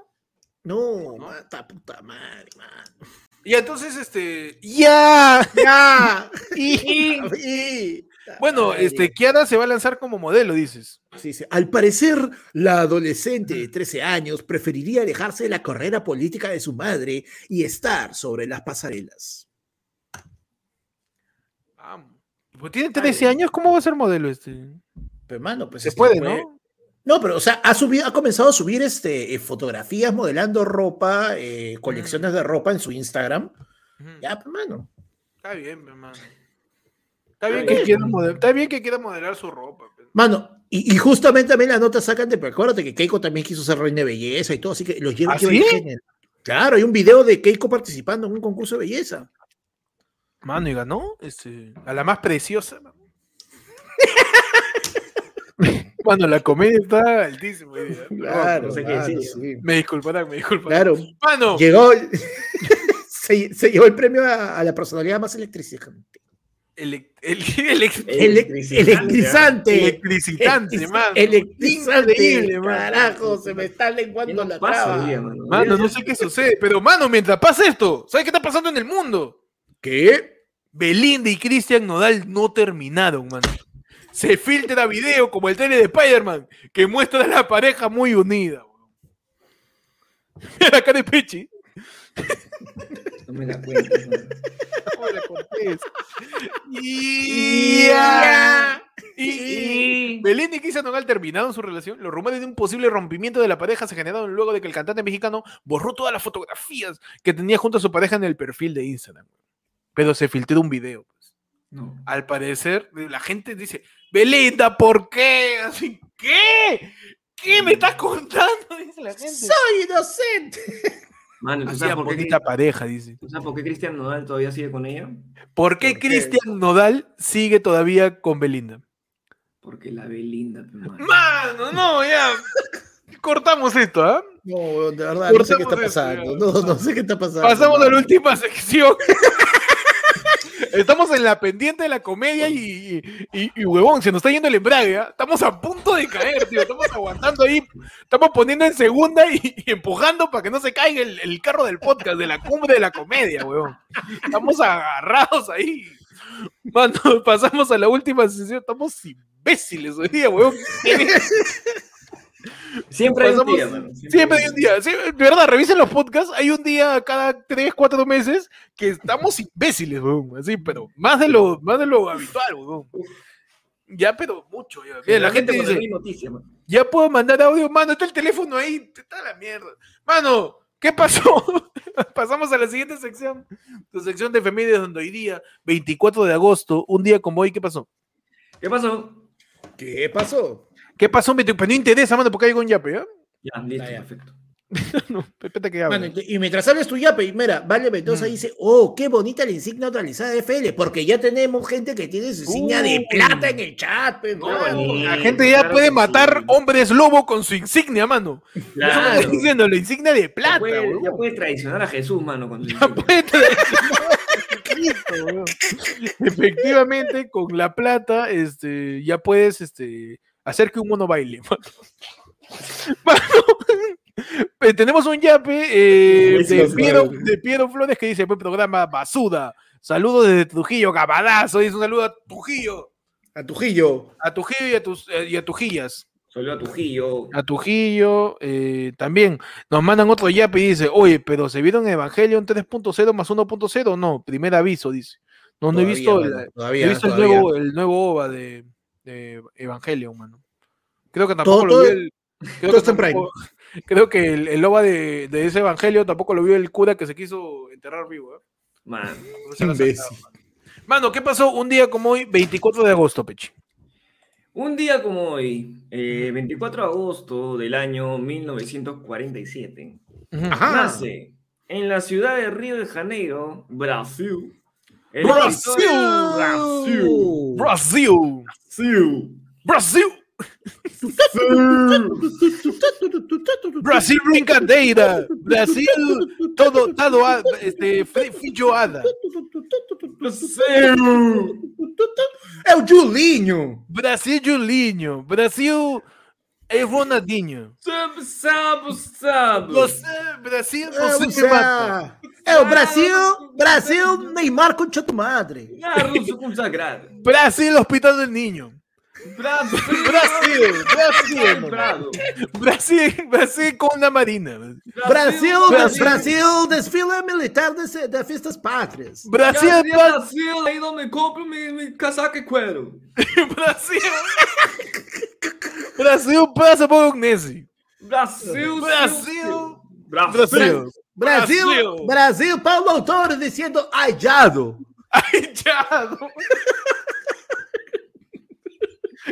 No, mata puta madre, mano. Y entonces, este, ya. ¡Ya! (laughs) Y- Y- bueno, este, Kiara se va a lanzar como modelo, dices. Sí, sí. Al parecer, la adolescente de 13 años preferiría alejarse de la carrera política de su madre y estar sobre las pasarelas. Vamos. Pues tiene 13 años, ¿cómo va a ser modelo este? Pero, mano, pues Se este, puede- ¿no? No, pero, o sea, ha subido, ha comenzado a subir este, eh, fotografías modelando ropa, eh, colecciones de ropa en su Instagram. Ujú. Ya, pues, mano. Está bien, hermano. Está bien, que quiera modelar, está bien que quiera modelar su ropa. Mano, y, y justamente también la nota sacan de, pero acuérdate que Keiko también quiso ser reina de belleza y todo, así que los lleva ¿Ah, sí? Claro, hay un video de Keiko participando en un concurso de belleza. Mano, y ganó este, a la más preciosa. (laughs) Mano, la comedia está altísima. Claro, no sé qué mano, decir. sí. Me disculparán, me disculparán. Claro, Mano, llegó, (laughs) se, se llevó el premio a, a la personalidad más electrizante. ele- el, (laughs) electrizante. electricitante, Electriz- mano. Electrizante. Increíble, mano. Carajo, se me está ¿Qué lenguando la pasa traba. día, mano? Mano, no sé qué sucede, pero mano, mientras pasa esto, ¿sabes qué está pasando en el mundo? ¿Qué? Belinda y Cristian Nodal no terminaron, mano. Se filtra video como el trailer de Spider-Man que muestra a la pareja muy unida. weón. (laughs) Mira la cara de Pechi. No me la cuentes, Cortés. (laughs) Y, ya. Y- y- Belinda y Cristian Nodal terminaron su relación. Los rumores de un posible rompimiento de la pareja se generaron luego de que el cantante mexicano borró todas las fotografías que tenía junto a su pareja en el perfil de Instagram. Pero se filtró un video. pues. No. Al parecer, la gente dice, Belinda, ¿por qué? Así, ¿qué? ¿Qué me estás contando? Dice la gente. Soy inocente. Mano, ¿tú sabes, por qué, bonita pareja, dice. ¿tú sabes por qué Cristian Nodal todavía sigue con ella? ¿Por qué. Cristian Nodal sigue todavía con Belinda? Porque la Belinda, mano. Mano, no, ya. Cortamos esto, ¿ah? No, de verdad, no sé qué está esto, pasando. No, no sé qué está pasando. Pasamos a la última sección. Estamos en la pendiente de la comedia y, huevón, se nos está yendo el embrague. ¿ah? Estamos a punto de caer, tío. Estamos aguantando ahí. Estamos poniendo en segunda y, empujando para que no se caiga el, el carro del podcast, de la cumbre de la comedia, huevón. Estamos agarrados ahí. Mano, pasamos a la última sesión. Estamos imbéciles hoy día, huevón. (laughs) Siempre hay un día, mano. Siempre hay un día. Sí, de verdad, revisen los podcasts. Hay un día cada tres, cuatro meses que estamos (laughs) imbéciles, weón. Así, pero más de lo, más de lo habitual, weón. Ya, pero mucho. Ya, Mira, la gente dice, noticia, mano. ya puedo mandar audio, mano. Está el teléfono ahí. Está la mierda. Mano, ¿qué pasó? (laughs) Pasamos a la siguiente sección. Tu sección de efemérides donde hoy día, 24 de agosto, un día como hoy, ¿qué pasó? ¿Qué pasó? ¿Qué pasó? ¿Qué pasó? Me- Pero no interesa, mano, porque hay un yape, ¿ya? Ya, listo, Ah, ya. perfecto. (laughs) No, espérate que hable. Mano, y mientras hables tu yape, mira, Vale Mendoza Mm. dice, oh, qué bonita la insignia neutralizada de FL, porque ya tenemos gente que tiene su insignia de Uy. plata en el chat, pe, No, La gente ya claro puede matar sí. hombres lobo con su insignia, mano. Eso me Claro. está diciendo, la insignia de Ya plata, puede, weón. ya puede traicionar a Jesús, mano. Con su Ya puede traicionar (laughs) Cristo. Efectivamente, con la plata, este, ya puedes este, hacer que un mono baile. (laughs) Mano. Eh, tenemos un yape eh, de, Piero, de Piero Flores que dice, buen programa, basuda. Saludos desde Trujillo, Gabadazo. Dice un saludo a Trujillo. A Trujillo. A Trujillo y a, tus, eh, y a Trujillas. Solo a Trujillo. A Trujillo eh, también. Nos mandan otro yape y dice, oye, pero ¿se vieron Evangelion 3.0 más 1.0? No, primer aviso, dice. No, no he visto, mano, el, todavía, he visto el, nuevo, el nuevo OVA de, de Evangelion, mano. Creo que tampoco Todo- lo todo- vio el... Creo todo que, está en Prime. tampoco- (laughs) creo que el, el OVA de, de ese Evangelio tampoco lo vio el cura que se quiso enterrar vivo. ¿eh? Mano. ¿qué pasó un día como hoy, 24 de agosto, Pechi? Un día como hoy, eh, 24 de agosto del año 1947, Ujú. Ajá. nace en la ciudad de Río de Janeiro, Brasil. Brasil. escritor- Brasil. Brasil. Brasil. Brasil brincadeira. Brasil todo todo a- este fe- feijoada. É o Julinho. Brasil Julinho. Brasil é Ronaldinho. Sabe, sabe, sabe. Você É, me mata. é o Brasil, Brasil, Neymar contra tu madre. Ah, ruso consagrado. Brasil Hospital del Niño. Brasil, Brasil, Brasil. Brasil, Brasil com na Marina. Brasil, Brasil. Brasil, desfile militar de, de fiestas patrias. Brasil, Brasil, Brasil, aí não me compro mi, mi casaca e cuero. (laughs) Brasil. Brasil passa por Ugnese. Brasil, Brasil. Brasil. Brasil. Brasil, Brasil. Paulo Autor diciendo hallado. Ay, ya. (laughs)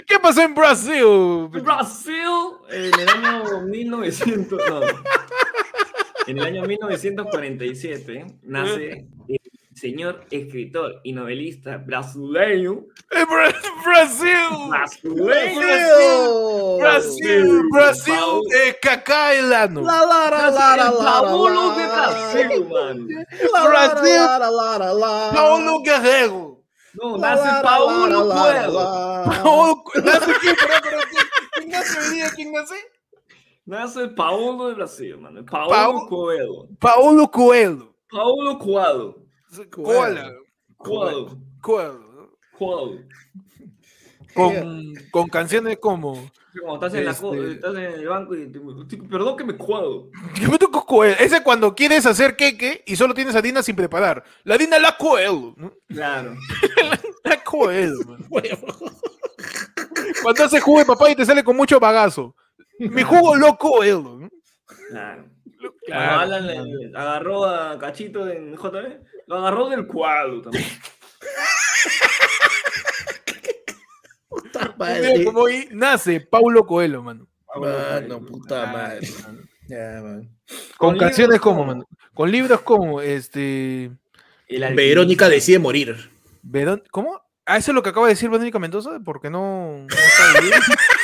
¿Qué pasó en Brasil? Brasil, en el año 1900, no, en el año 1947 nace el señor escritor y novelista brasileño. Brasil! Brasileiro! Brasil! Brasil! Brasil é cacailano! Paulo de Brasil, mano! Brasil! Paulo Guerreiro! Não, nasce Paulo Coelho! Paulo Nasce aqui para Brasil! Quem nasce ali? Quem nasce? Paulo Brasil, mano! Paulo Coelho! Paulo Coelho! Paulo Coelho! Coelho. Coelho. Coelho. Con, con canciones como. Cuando estás en, la co- Este- estás en el banco y te, perdón que me cuadro. ¿Qué me tocó Coelho? Ese cuando quieres hacer queque y solo tienes harina sin preparar. La harina la Coelho. ¿no? Claro. (laughs) La Coelho, man. (laughs) Cuando haces jugo de papá y te sale con mucho bagazo. Mi jugo lo Coelho. ¿no? Claro. Claro. Alan le- agarró a Cachito en JB, lo agarró del cuadro también. Puta madre. como hoy nace Paulo Coelho, mano. Mano, puta madre. man. Con, Con canciones como, como- mano. Con libros como este. El. Verónica decide morir. Verón- ¿Cómo? Ah, eso es lo que acaba de decir Verónica Mendoza, porque no, no está (laughs)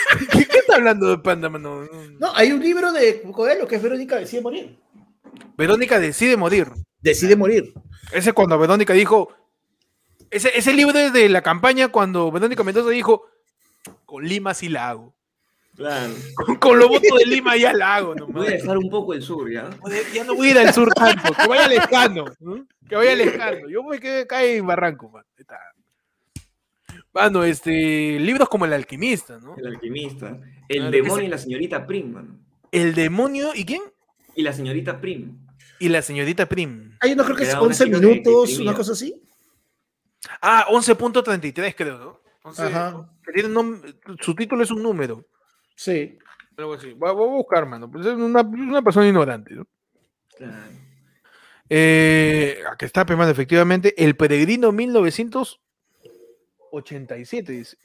bien. ¿Qué, qué está hablando de Panda, mano? No, hay un libro de Coelho que es Verónica decide morir. Verónica decide morir. Decide morir. Ese es cuando Verónica dijo. Ese, ese libro es de la campaña cuando Verónica Mendoza dijo: Con Lima sí la hago. Claro. Con, con los votos de Lima ya la hago, nomás. Voy a dejar un poco el sur, ¿ya? Ya no voy a ir al sur tanto, que vaya lejano. ¿no? Que vaya lejano. Yo me quedé acá en Barranco, man. Está. Mano, este, libros como El Alquimista, ¿no? El alquimista. El Claro, demonio y la señorita Prim, mano. El demonio, ¿y quién? Y la señorita Prim. Y la señorita Prim. Hay uno creo que es Era una 11 chica que minutos, una cosa así. Ah, 11.33 creo, ¿no? 11, Ajá. su título es un número. Sí. Algo así. Voy a, voy a buscar, mano. Pues es una, una persona ignorante, ¿no? Claro. Eh, aquí está, mano, efectivamente. El Peregrino 1987, dice.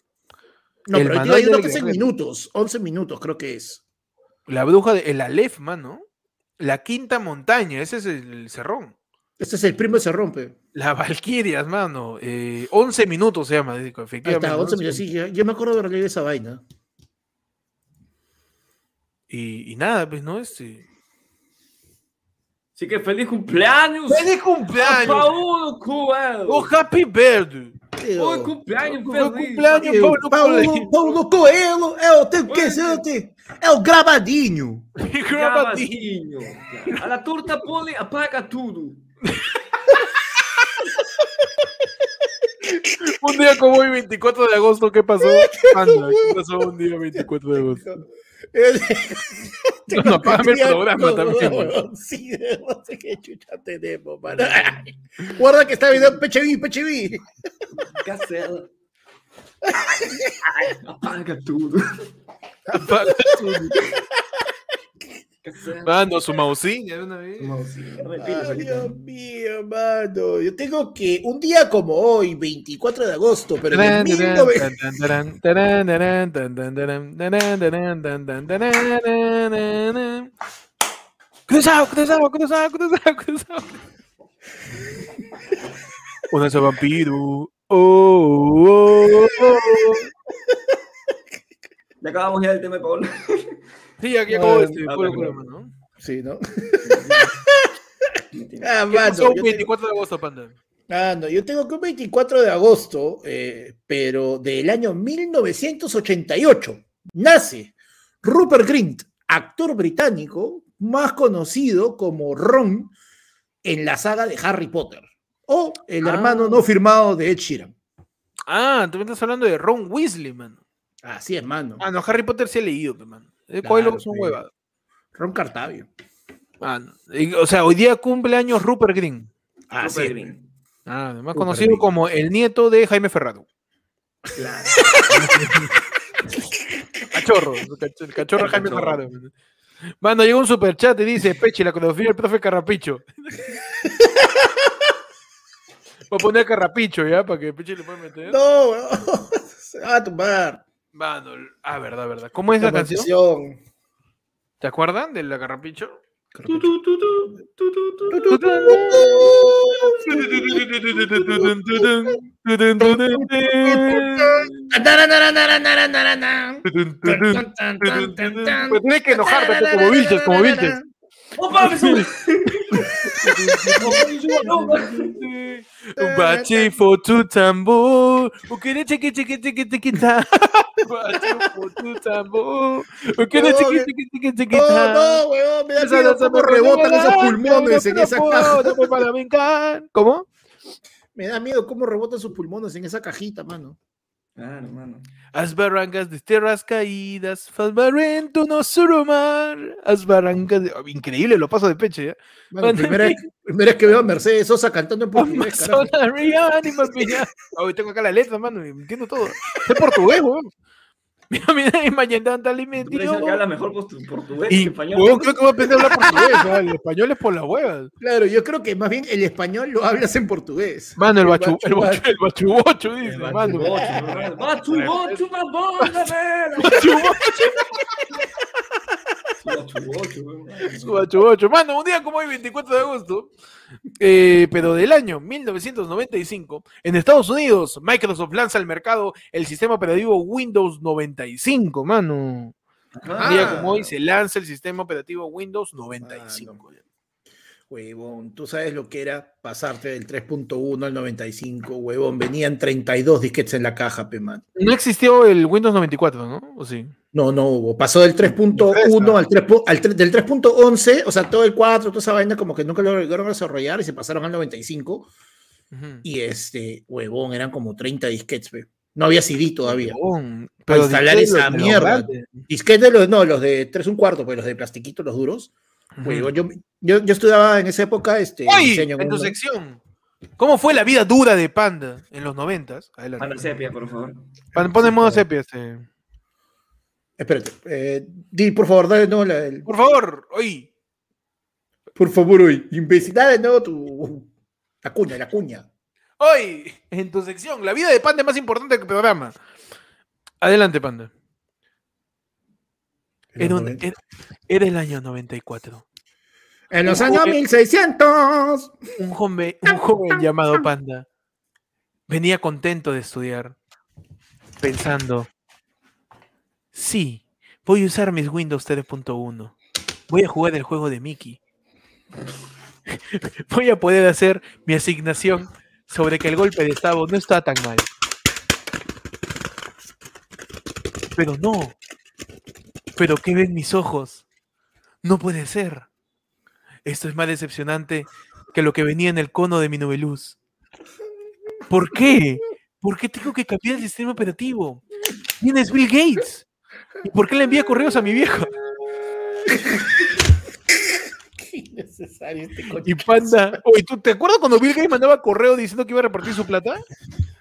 No, El pero manual hay uno que es en minutos. 11 minutos creo que es. La bruja de el Aleph, mano. La quinta montaña, ese es el, cerrón. Este es el primo se rompe. Las Valquirias, mano. Eh, 11 minutos se llama, digo, Ahí efectivamente. está, 11 11 minutos. Sí, yo me acuerdo de leer esa vaina. Y, y nada, pues, ¿no? Este. Así que feliz cumpleaños. ¡Feliz a cumpleaños! Paulo Coelho. ¡Oh, happy birthday! Hoy cumpleaños Feliz cumpleaños, tío, Paulo Paulo, Coelho. Paulo Coelho é o teu que é o gravadinho. Grabadinho. (laughs) Gravadinho. Claro. A torta pone apaga tudo. (laughs) Un día como hoy, 24 de agosto, ¿qué pasó? Anda, ¿qué pasó un día 24 de agosto? No, no, apágame el programa también, weón. Sí, no sé qué chucha tenemos, mano. Guarda que está viendo PHV, PHV. Cacela. Apaga tudo. Apaga tu- Cacela. Mano, su mausilla Dios mío, mano. Yo tengo que, un día como hoy, 24 de agosto, pero en 19... Cruzado, cruzado, cruzado, cruzado, cruzado. Una es vampiro. Oh, oh, oh, oh. Ya acabamos ya del tema de Paola. Sí, aquí acabó este ah, puro bueno. programa, ¿no? Sí, ¿no? (laughs) Ah, ¿Qué mano, un tengo- 24 de agosto, panda? Ah, no, yo tengo que un 24 de agosto, eh, pero del año 1988, nace Rupert Grint, actor británico más conocido como Ron en la saga de Harry Potter, o el Ah. hermano no firmado de Ed Sheeran. Ah, tú me estás hablando de Ron Weasley, mano. Así es, mano. Ah, no, Harry Potter sí he leído, mano. Eh, Claro, Coelho son pe. huevadas. Ron Cartavio. Y, O sea, hoy día cumple años Rupert Green. Así Rupert es. Green. Ah, más Rupert conocido Green. como el nieto de Jaime Ferrado. Claro. (laughs) Cachorro, el cach- el cachorro Jaime Cachorro. Ferraro. Mano, llegó un superchat y dice, Peche, la coreografía del profe Carrapicho. (laughs) Voy a poner Carrapicho, ¿ya? Para que Peche le pueda meter. No, weón. (laughs) Se va a tumbar. Mano, ah, verdad, verdad. ¿Cómo es la canción? canción. ¿Te acuerdan de la Carrapicho? Tu, tu, tu, tu, tu, tu, tu, tu. Pero tienes que enojarte como Vilches, como Vilches. ¡Opa, (laughs) bache for tu tambor. Quiere chiqui chiqui chiqui (laughs) chiqui ta. Bache for tu tambor. Chiqui que- chiqui chiqui chiqui No, ta. no, weón, me da Esa miedo danza cómo me rebotan esos pulmones en esa caja. ¿Cómo? Me da miedo cómo rebotan sus pulmones en esa cajita, mano. Claro, mano. As barrancas de tierras caídas, faz barrento no surumar. As barrancas de... oh, increíble, lo paso de peche, ¿ya? Mano, Mano, primera, vez- primera vez que veo a Mercedes Sosa cantando en portugués. Hoy (laughs) tengo acá la letra, mano, y entiendo todo. (laughs) Es portugués, weón. (laughs) Mira, mira, y mañana tal y Tú me dices que habla mejor portugués que Y, español. weón, creo que voy a aprender a hablar portugués, ¿no? El español es por las huevas. Claro, yo creo que más bien el español lo hablas en portugués. Mano, el El bachu, el bachu, el bachubocho, dice, El mano. bachubocho. Bachu, bochu, babona, vera. Bachu, bochu, weón. Su bachubocho. Mano, un día como hoy, 24 de agosto, eh, pero del año 1995, en Estados Unidos, Microsoft lanza al mercado el sistema operativo Windows 95, mano. Un día Ah. como hoy se lanza el sistema operativo Windows 95. Huevón, tú sabes lo que era pasarte del 3.1 al 95, huevón. Venían 32 disquetes en la caja, pe, man. No existió el Windows 94, ¿no? ¿O sí? No, no hubo. Pasó del 3.1 al 3, pu- al 3 del 3.11, o sea, todo el 4, toda esa vaina como que nunca lo lograron desarrollar y se pasaron al 95. Ujú. Y este, huevón, eran como 30 disquetes, pe. No había CD todavía. Huevón, Para instalar esa de los mierda. grandes. Disquetes, los, no, los de 3 un cuarto, pues los de plastiquito, los duros. Ujú. Huevón, yo, yo, yo estudiaba en esa época este, Hoy, diseño en tu sección, ¿cómo fue la vida dura de Panda en los noventas? Manda Adelante. sepia, por favor. Pan- Pon en modo sepia este. Espérate, eh, di por favor, dale no, la, el- Por favor, hoy. por favor, hoy, imbécil, dale no, tu, la cuña, la cuña. Hoy, en tu sección, la vida de Panda es más importante que el programa. Adelante, Panda. Era, un- era- era el año 94. En los Un años joven- 1600. Un joven, un joven llamado Panda venía contento de estudiar, pensando, sí, voy a usar mis Windows 3.1, voy a jugar el juego de Mickey, (laughs) voy a poder hacer mi asignación sobre que el golpe de estado no está tan mal. Pero no, pero ¿qué ven mis ojos? No puede ser. Esto es más decepcionante que lo que venía en el cono de mi nubeluz. ¿Por qué? ¿Por qué tengo que cambiar el sistema operativo? ¿Quién es Bill Gates? ¿Y por qué le envía correos a mi vieja? (laughs) Qué innecesario este coche. Y Panda. Oye, ¿tú te acuerdas cuando Bill Gates mandaba correo diciendo que iba a repartir su plata?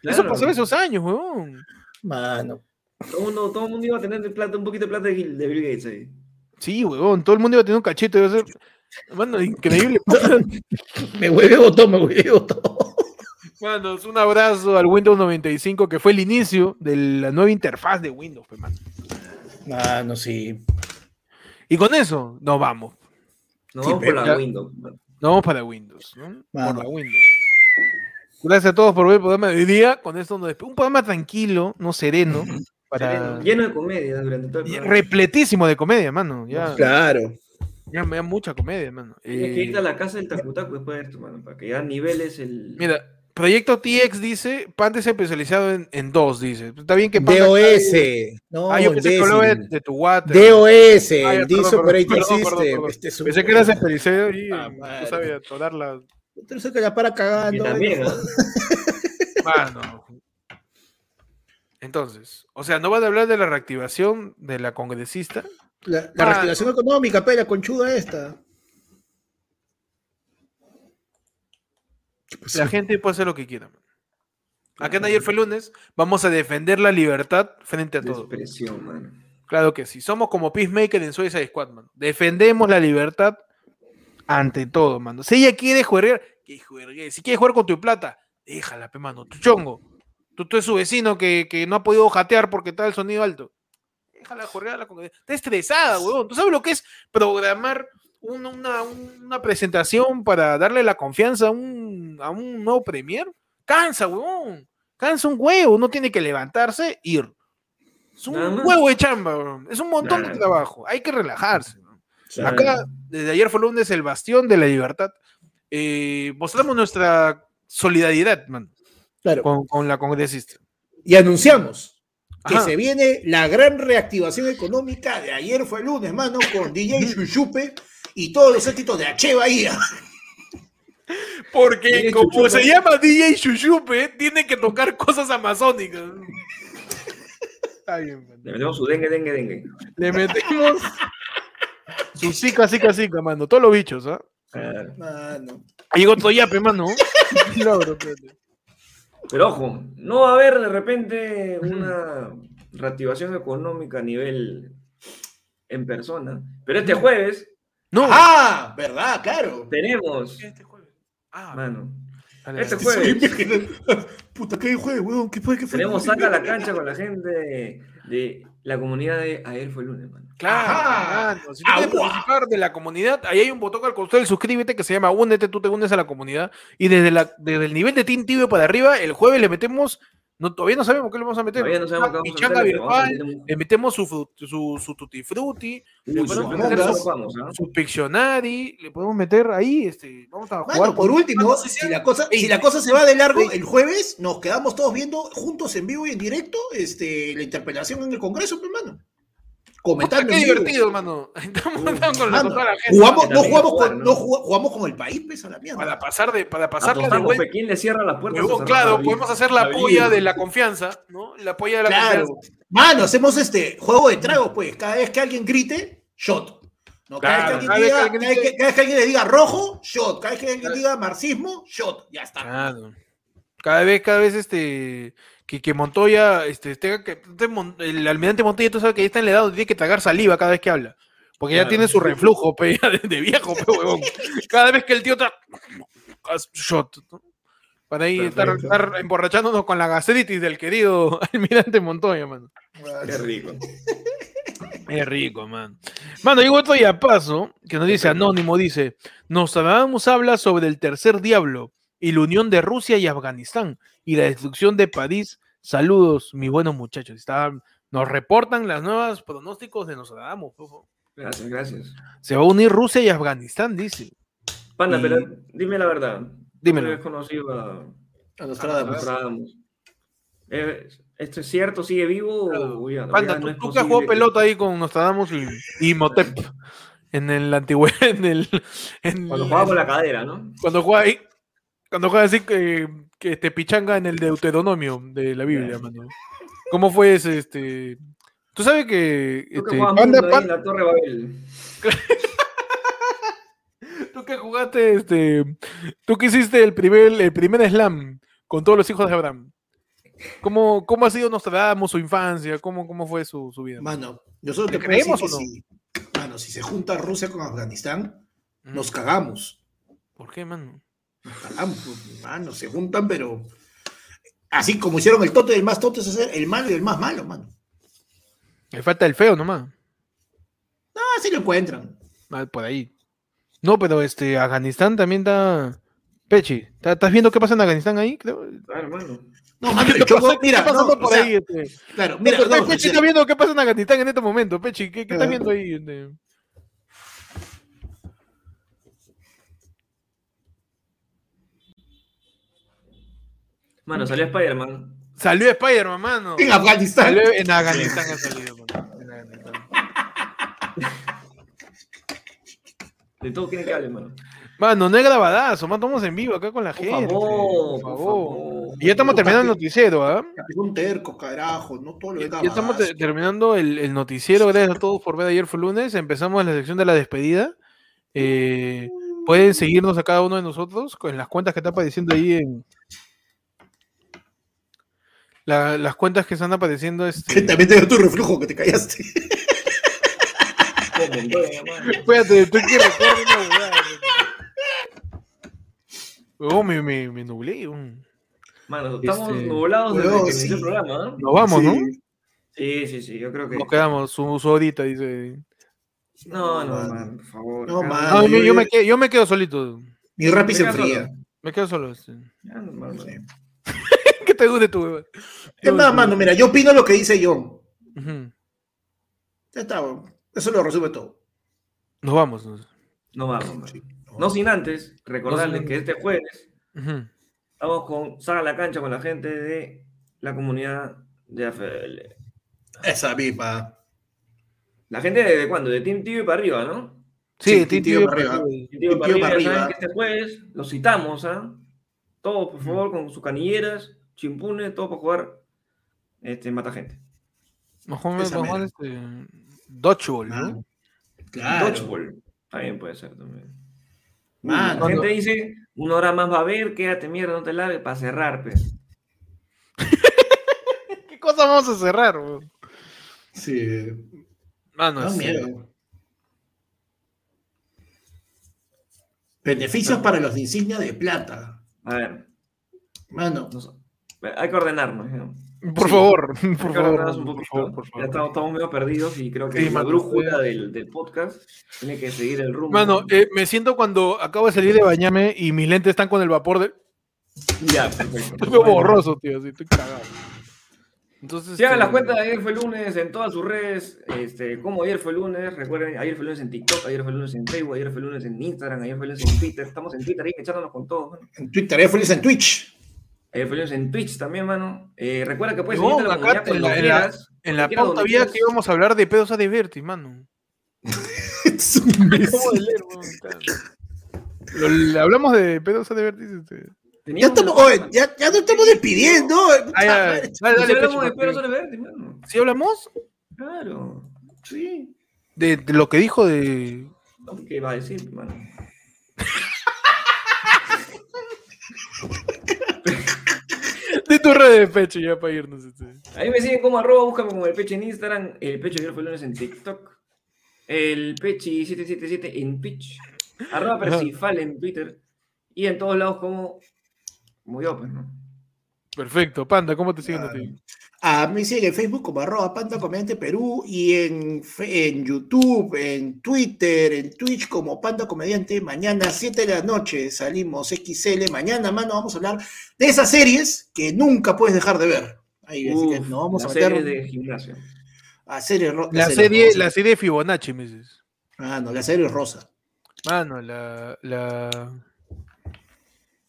Eso pasó esos años, huevón. Mano. Todo el mundo, todo el mundo iba a tener plata, un poquito de plata de, Bill Gates ahí. Sí, huevón. Todo el mundo iba a tener un cachito. Iba a ser. Mano, increíble. (laughs) Me hueve todo, me hueve todo. Manos, un abrazo al Windows 95, que fue el inicio de la nueva interfaz de Windows, pe, mano. Mano, sí. Y con eso, nos vamos. Nos Sí, vamos por pero la ya- Windows. Nos vamos para Windows, ¿no? Por la Windows. Gracias a todos por ver el programa de hoy día. Con esto nos despedimos. Un programa tranquilo, no sereno, para Lleno de comedia durante todo el programa. repletísimo de comedia, mano. Ya, Claro. ya me da mucha comedia, mano. Tienes que Eh, irte a la casa del Takutaku después de esto, mano, para que ya niveles el. Mira, Proyecto TX dice, Panda es especializado en, en dos, dice. Está bien que Panda DOS. está- No, Ah, yo pensé que hablaba de, de tu water. DOS, Ah, el perdón, Operating System. Este es un- Pensé que eras especializado y Ah, no sabía tocar la Tú sabes que la para Y cagando. también, (laughs) ¿no? ¿no? mano. Entonces, o sea, ¿no van a hablar de la reactivación de la congresista? La, la Ah, reactivación económica, pela, conchuda esta. ¿Qué pasó? La gente puede hacer lo que quiera. man. Acá en ayer fue lunes, vamos a defender la libertad frente a todo. mano. Claro que sí. Somos como Peacemaker en Suicide Squad, man. Defendemos la libertad ante todo, mano. Si ella quiere jugar, que juegue. Si quiere jugar con tu plata, déjala, pe, mano. Tu chongo. Tú, tú es su vecino que, que no ha podido jatear porque está el sonido alto. Déjala jugar con... Está estresada, huevón. ¿Tú sabes lo que es programar un- una, una presentación para darle la confianza a un, a un nuevo premier? Cansa, huevón. Cansa un huevo. Uno tiene que levantarse, ir. Es un Nada huevo de chamba, huevón. Es un montón de trabajo. Hay que relajarse. Acá, desde ayer fue lunes, el bastión de la libertad. eh, mostramos nuestra solidaridad, man, Claro. con, con la congresista. Y anunciamos que Ajá. se viene la gran reactivación económica de ayer fue el lunes, mano, con DJ Chuchupe (laughs) y todos los éxitos de H. Bahía. Porque DJ como Chuchupe. se llama DJ Chuchupe, tiene que tocar cosas amazónicas. Está bien, man. Le metemos su dengue, dengue, dengue. Le metemos su sica, sica, sica, mano. Todos los bichos, ¿ah? Claro. Mano. Ahí Llegó Toyape, mano. (laughs) Pero ojo, no va a haber de repente una reactivación económica a nivel en persona. Pero este jueves no. Ah, verdad, claro. tenemos, Este jueves. Ah, mano, dale, este jueves Puta, ¿qué jueves, weón? ¿Qué fue? ¿Qué fue? tenemos saca la cancha con la gente de, de la comunidad de ayer fue el lunes, mano. Claro, Ajá. mano. Si tú quieres Agua. participar de la comunidad, ahí hay un botón al costado del suscríbete que se llama Únete, tú te unes a la comunidad. Y desde, la, desde el nivel de Team Tibio para arriba, el jueves le metemos, no, todavía no sabemos qué le vamos a meter. Todavía no sabemos qué vamos a Pichanga meterle, pero vamos a virtual, meter un- le metemos su, su, su Tutti Frutti, le podemos su meter su, vamos, ¿ah? su Pictionary, le podemos meter ahí, este, vamos a jugar. Mano, por último, si la, cosa, si la cosa se va de largo, el jueves nos quedamos todos viendo juntos en vivo y en directo este, la interpelación en el Congreso, pues, hermano. Comentando. qué divertido, mano. (laughs) Estamos con la la. Jugamos, no, jugamos jugar, con, ¿no? no jugamos, jugamos con el país, pesa la mierda. Para pasar de, para de buen- pues, ¿quién le cierra la puerta? Claro, podemos hacer la polla de la confianza, ¿no? La polla de la Claro. confianza. Mano, hacemos este juego de tragos, pues. Cada vez que alguien grite, shot. ¿no? Cada, Claro, vez que alguien vez que diga- alguien cada vez grite- que- cada vez que alguien le diga rojo, shot. Cada vez que alguien diga marxismo, shot. Ya está. Claro. Cada vez, cada vez este que, que Montoya, este, tenga que, este el almirante Montoya, tú sabes que ya está en la edad donde tiene que tragar saliva cada vez que habla. Porque ya tiene su reflujo, pe, (laughs) ya de, de viejo, pe, huevón. Cada vez que el tío está haz shot, ¿no? Para ahí estar, emborrachándonos con la gastritis del querido (laughs) almirante Montoya, mano. Qué rico. Es rico, man. Mano, llegó otro ya paso que nos dice Anónimo, dice, Nostradamus habla sobre el tercer diablo y la unión de Rusia y Afganistán y la destrucción de París. Saludos, mis buenos muchachos. Está- nos reportan las nuevas pronósticos de Nostradamus. Gracias, gracias. Se va a unir Rusia y Afganistán, dice. Panda, Y- pero dime la verdad. Dímelo. ¿Tú has conocido a A Nostradamus. Nostradamus? Eh, ¿Esto es cierto? ¿Sigue vivo? o ya- o Panda, ya tú, no es tú que has jugado posible? pelota ahí con Nostradamus y, y Motep en el antiguo, (laughs) en el, en Cuando jugaba con la cadera, ¿no? Cuando juega ahí, cuando juega así que, que te pichanga en el Deuteronomio de la Biblia, mano. ¿Cómo fue ese, este? Tú sabes que, Tú que este, Panda- ahí la Torre Babel. (laughs) tú que jugaste, este, tú que hiciste el primer, el primer slam con todos los hijos de Abraham. ¿Cómo, cómo ha sido Nostradamus, su infancia? ¿Cómo, cómo fue su, su vida? Mano, nosotros ¿Le te creemos o no? si, mano, si se junta Rusia con Afganistán, Mm. nos cagamos. ¿Por qué, mano? Cagamos, pues, mano, se juntan, pero así como hicieron el tote del más tote, es hacer el malo y el más malo, mano. Le falta el feo nomás. Ah, así lo encuentran. Ah, por ahí. No, pero este, Afganistán también está... Pechi, ¿estás viendo qué pasa en Afganistán ahí? Creo. Claro, hermano. No, (laughs) mano, ¿Qué el choco, pasando- qué mira, no, por o sea, ahí? Este? Claro, mira, no, Pechi o sea, está viendo qué pasa en Afganistán en este momento. Pechi, ¿qué, qué estás viendo ahí? Este? Mano, salió Spider-Man. Salió Spider-Man, mano. en Afganistán. Salió en Afganistán ha salido, mano. En Afganistán. De todo quieren que hable, mano. Mano, no es grabadazo, mano, estamos en vivo acá con la Por gente. favor, por favor. favor. Y ya estamos terminando el noticiero, ¿ah? Son tercos, carajo, no todo lo Ya, estamos te- terminando el, el noticiero. Gracias a todos por ver ayer fue lunes. Empezamos la sección de la despedida. Eh, pueden seguirnos a cada uno de nosotros con las cuentas que está apareciendo ahí en. La- las cuentas que están apareciendo. Que Este, (laughs) también te dio tu reflujo que te callaste. Espérate, estoy que recuerdo una huevada. Oh, me, me, me nublé. Mano, estamos Este, nublados desde huevón, que inició sí. el programa, ¿no? Nos vamos, ¿no? Sí. Sí, sí, yo creo que. Nos quedamos, su, su horita, dice. No, no, man, por favor. No, mano. No, yo, yo- me quedo, yo me quedo solito. Mi rapi se enfría. Me quedo solo. este. Ya, no. Que te dure tu hueva. Es más, mano, mira, yo opino lo que dice John. Ujú. Ya está, weón. eso lo resume todo. Nos vamos. nos- No vamos. Sí. No sin antes recordarles No que este jueves Ujú. estamos con Saga la Cancha con la gente de la comunidad de AFL. Esa misma. La gente de, de cuándo? De Team TV para arriba, ¿no? Sí, Sí, Team TV para arriba. Team TV para arriba, este jueves los citamos, ¿ah? Todos, por favor, con sus canilleras, chimpunes, todo para jugar este, mata gente. Mejor, mera. este. Dodgeball, ¿no? Mano. Claro. Dodgeball. También puede ser también. Mano. La gente dice, una hora más va a haber, quédate mierda, no te largues, para cerrar, pe. (laughs) ¿Qué cosa vamos a cerrar? Sí. Mano, Da este, miedo. Beneficios para los de insignia de plata. A ver, Mano. no. Hay que ordenarnos. ¿no? Por Sí. favor, (laughs) por favor, por Ya estamos, estamos medio perdidos y creo que Sí, la mano, brújula del, del podcast tiene que seguir el rumbo. Mano, eh, me siento cuando acabo de salir de bañarme y mis lentes están con el vapor de. ya, perfecto. (laughs) Estoy medio borroso, tío, así, estoy cagado. Entonces. Si hagan las este, cuentas de ayer fue lunes en todas sus redes, este, como ayer fue lunes, recuerden, ayer fue lunes en TikTok, ayer fue lunes en Facebook, ayer fue lunes en Instagram, ayer fue lunes en Twitter, estamos en Twitter ahí echándonos con todo, mano. En Twitter, eh, feliz en Twitch. Lunes en Twitch también, mano. Eh, recuerda que puedes No, seguirte a la en la- en la-. En la pauta había quieras. que íbamos a hablar de pedos a divertir, mano. (laughs) Es un leer. Lo- le hablamos de pedos a divertir. Este. Ya estamos, oye, ya, ya nos estamos despidiendo. Dale, dale, hablamos de Pecho, porque- Soles Verde, mano. ¿Sí hablamos? Claro. Sí. De, de lo que dijo de. No, ¿Qué va a decir, mano? (laughs) De tu red de pecho, ya para irnos. Este. Ahí me siguen como arroba, búscame como el peche en Instagram, el peche ayer fue lunes en TikTok, el pechi777 en Twitch, arroba Percifal en Twitter y en todos lados como, como yo, pues, ¿no? Perfecto. Panda, ¿cómo te siguen a ti? A mí siguen en Facebook como arroba Panda Comediante Perú y en, en YouTube, en Twitter, en Twitch como Panda Comediante. Mañana 7 de la noche salimos XL. Mañana, mano, vamos a hablar de esas series que nunca puedes dejar de ver. Ahí, así que Uf, nos vamos a la meter serie de gimnasio. a series ro- La series serie, la serie de Fibonacci, me dices. Ah, no, la serie rosa. Mano, la. la...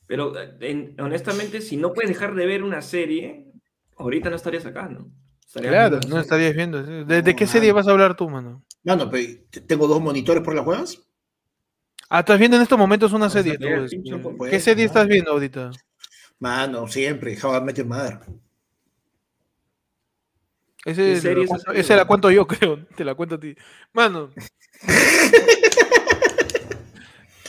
Pero eh, en- honestamente, si no puedes dejar de ver una serie, ahorita no estarías acá, ¿no? Estarías Claro, viendo no estarías viendo. ¿De, de No, qué serie mano. vas a hablar tú, mano? Mano, pero tengo dos monitores por las huevas. Ah, estás viendo en estos momentos una serie. tú, este, pincho, pues, ¿Qué serie mano. estás viendo ahorita? Mano, siempre, How I Met Your Mother. Ese, ¿Qué la serie es cuento- esa? la cuento yo, (laughs) creo. Te la cuento a ti. Mano. (laughs)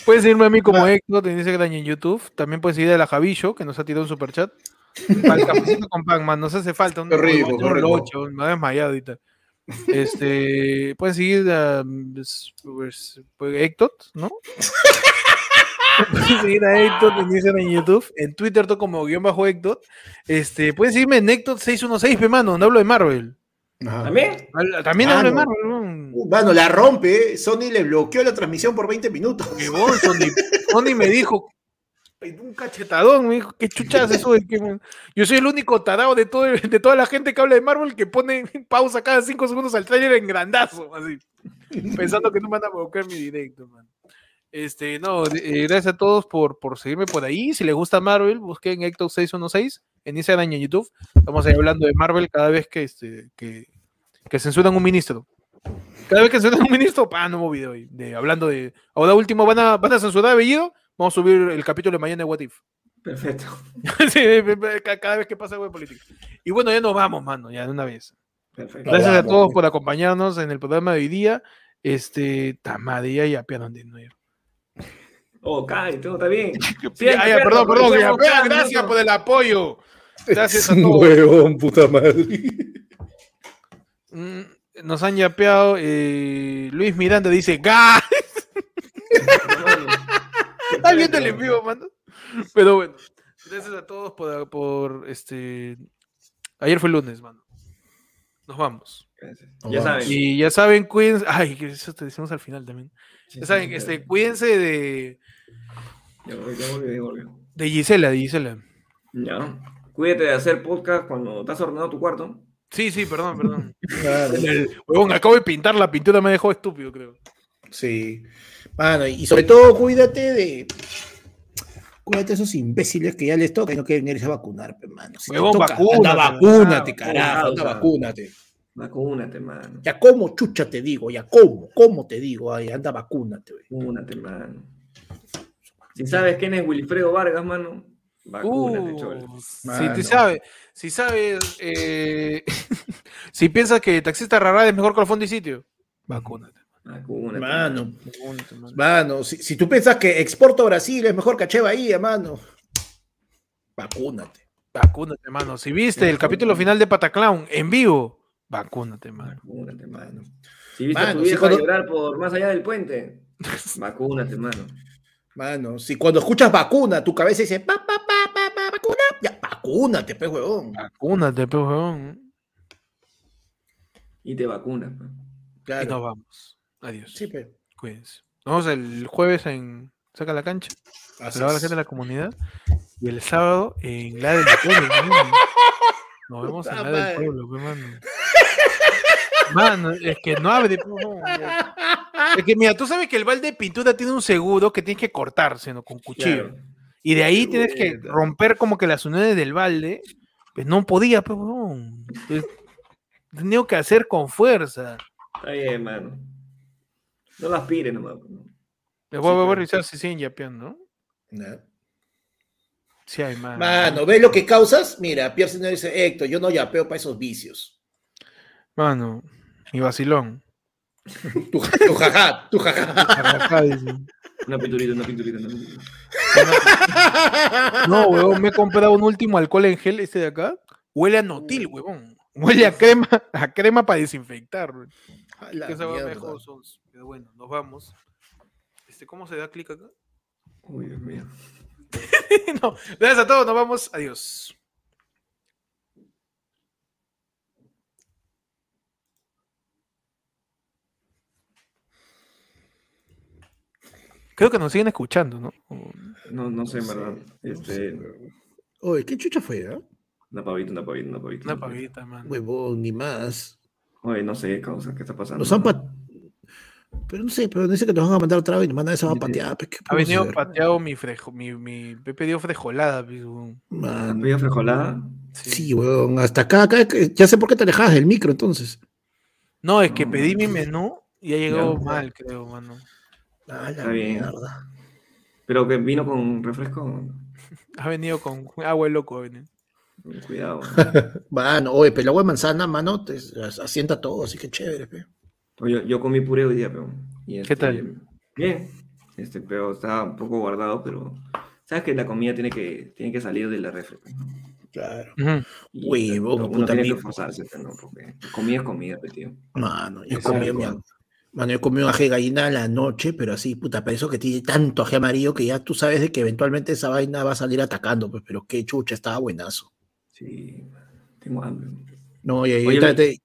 puedes seguirme a mí como Héctor, te dice Graña en YouTube. También puedes seguir a la Javillo, que nos ha tirado un superchat. Para el cafecito con pan, man. Nos hace falta. Un, rico, un- qué un rico. locho, me ha desmayado ahorita. Este, (laughs) pueden seguir a pues, pues, pues, Héctor, ¿no? (laughs) pueden seguir a Héctor en Instagram en YouTube, en Twitter todo como guion bajo Héctor. Este, pueden seguirme en Héctor 616, pe mano, donde hablo de Marvel. Ajá. ¿También? También hablo de no. Marvel, ¿no? Uh, Mano, la rompe. eh. Sony le bloqueó la transmisión por 20 minutos. Huevón, Sony, Sony me dijo, un cachetadón, me dijo, qué chuchas eso de que yo soy el único tarado de, todo, de toda la gente que habla de Marvel que pone (laughs) pausa cada cinco segundos al trailer en grandazo, así, pensando que no me van a bloquear mi directo, man. Este, no, eh, gracias a todos por, por seguirme por ahí. Si les gusta Marvel, busquen Héctor 616 en Instagram y en YouTube. Estamos ahí hablando de Marvel cada vez que, este, que, que censuran un ministro. Cada vez que censuran un ministro, pa, nuevo video ahí, de, hablando de. Ahora último van a, van a censurar a vamos a subir el capítulo de mañana de What If. Perfecto. (laughs) Sí, ca- cada vez que pasa algo de política. Y bueno, ya nos vamos, mano, ya de una vez. Perfecto. Gracias a todos por acompañarnos en el programa de hoy día. Este, tamadía y apiaron de nuevo. Oh, Kai, todo está bien. (laughs) Ah, ya, perdón, perdón. ya, gracias por el apoyo. Gracias a (laughs) todos. Huevón, puta madre. Mm, Nos han yapeado. eh, Luis Miranda dice ¡Ga! Viendo el en vivo, mano. Pero bueno, gracias a todos por, por, este. Ayer fue lunes, mano. Nos vamos. Ya saben. Y ya saben, cuídense. Ay, que eso te decimos al final también. Ya saben, este, cuídense de, Ya volvió, ya volvió, ya volvió. de Gisela, de Gisela. Ya. Cuídate de hacer podcast cuando estás ordenando tu cuarto. Sí, sí, perdón, perdón. (laughs) Claro. El- huevón, acabo de pintar la pintura, me dejó estúpido, creo. Sí. Mano, y sobre todo cuídate de. Cuídate de esos imbéciles que ya les toca y no quieren irse a vacunar, pe, mano. Si Huevón, vacúnate, anda, vacúnate, ah, carajo, anda, vacúnate. Vacúnate, mano. Ya como chucha te digo, ya como, como te digo, ay, anda, vacúnate. Vacúnate, mano. Si sabes quién es Wilfredo Vargas, mano, vacúnate, Uh, si te sabes, si sabes, eh, (laughs) si piensas que taxista rara es mejor que el fondo y sitio, vacúnate. Vacúnate. Mano, vacúnate, mano. mano, si, si tú piensas que exporto a Brasil es mejor que a Che Bahía, mano, vacúnate. Vacúnate, mano. Si viste el capítulo final de Pataclown en vivo, vacúnate, mano. Vacúnate, mano. Si viste a Mano, tu si vieja cuando- llorar por más allá del puente, (laughs) vacúnate, mano. Mano, si cuando escuchas vacuna, tu cabeza dice, pa, pa, pa, pa, pa, vacuna, ya, vacúnate, pe, huevón. Vacúnate, pues, weón. Y te vacunas. pues. Y Claro. nos vamos. Adiós. Sí, pe. Cuídense. Nos vemos el jueves en Saca la cancha. A la gente de la comunidad. Y el sábado en la del pueblo. (laughs) Nos vemos en la del pueblo, pe, mano. Mano, es que no abre. weón. Es que mira, tú sabes que el balde de pintura tiene un seguro que tienes que cortarse ¿no? con cuchillo. Claro. Y de ahí tienes que romper como que las uniones del balde. Pues no podía, pues. Pues, tenía que hacer con fuerza. Está bien, mano. No lo aspires nomás. pues, ¿no? Les voy Sí, a pero- revisar si siguen yapeando, ¿no? No. Sí hay más. Mano, ¿ves lo que causas? Mira, Pierre Senior dice, Héctor, yo no yapeo para esos vicios. Mano, mi vacilón. (laughs) Tu, tu jaja, tu (laughs) dice. Una pinturita, una pinturita, una pinturita. No, huevón, me he comprado un último alcohol en gel, este de acá. Huele a notil, huevón. Huele a crema, a crema para desinfectar. A mierda. mejor son- Pero bueno, nos vamos. Este, ¿Cómo se da clic acá? Uy, Dios mío. (laughs) no, gracias a todos, nos vamos. Adiós. Creo que nos siguen escuchando, ¿no? No, no sé, en No verdad. no Este, sé, Oye, ¿qué chucha fue, eh? una pavita, una pavita, una pavita. Una pavita, man. Huevón, ni más. Oye, no sé, causa, ¿qué está pasando? Nos han pa- Pero no sé, pero dice que nos van a mandar otra vez y nos mandan esa va a patear. pues, ¿qué Ha venido hacer? pateado mi frejo, mi, mi, me he pedido frejolada, pues, weón. Man, ¿Pilla frijolada? Sí, huevón, hasta acá, acá, que- ya sé por qué te alejabas del micro entonces. No, es que No, pedí mi menú y ha llegado Ya. mal, creo, mano. Ah, la Está bien. mierda. ¿Pero que vino con refresco? (laughs) Ha venido con agua de loco, ha venido. Cuidado. (laughs) Mano, oye, pero la agua de manzana, mano, te asienta todo, así que chévere, pe. Oye, yo, yo comí puré hoy día, pero. y ¿Qué este, tal? Bien. Este, pero estaba un poco guardado, pero. Sabes que la comida tiene que, tiene que salir de la refri. pues. Claro. Ujú. Y Huevón, uno puta tiene que esforzarse, pues, ¿no? Porque comida es comida, pues, tío. Mano, yo comí, mi- mano, yo comí un ají de gallina a la noche, pero así, puta, pero eso que tiene tanto ají amarillo que ya tú sabes de que eventualmente esa vaina va a salir atacando, pues, pero qué chucha, estaba buenazo. Sí, tengo hambre. No, y, ahorita te-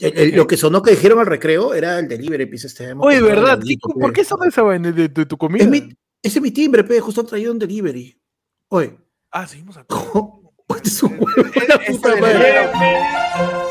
el- el- lo que sonó que dijeron al recreo era el delivery, pues, este, Oye, comprado ¿verdad? el ¿Qué- alguito, ¿Por qué son esa vaina de, de tu comida? Es mi, ese es mi timbre, pe, justo han traído un delivery. Oye, Ah, seguimos acá. es un huevo, la puta madre.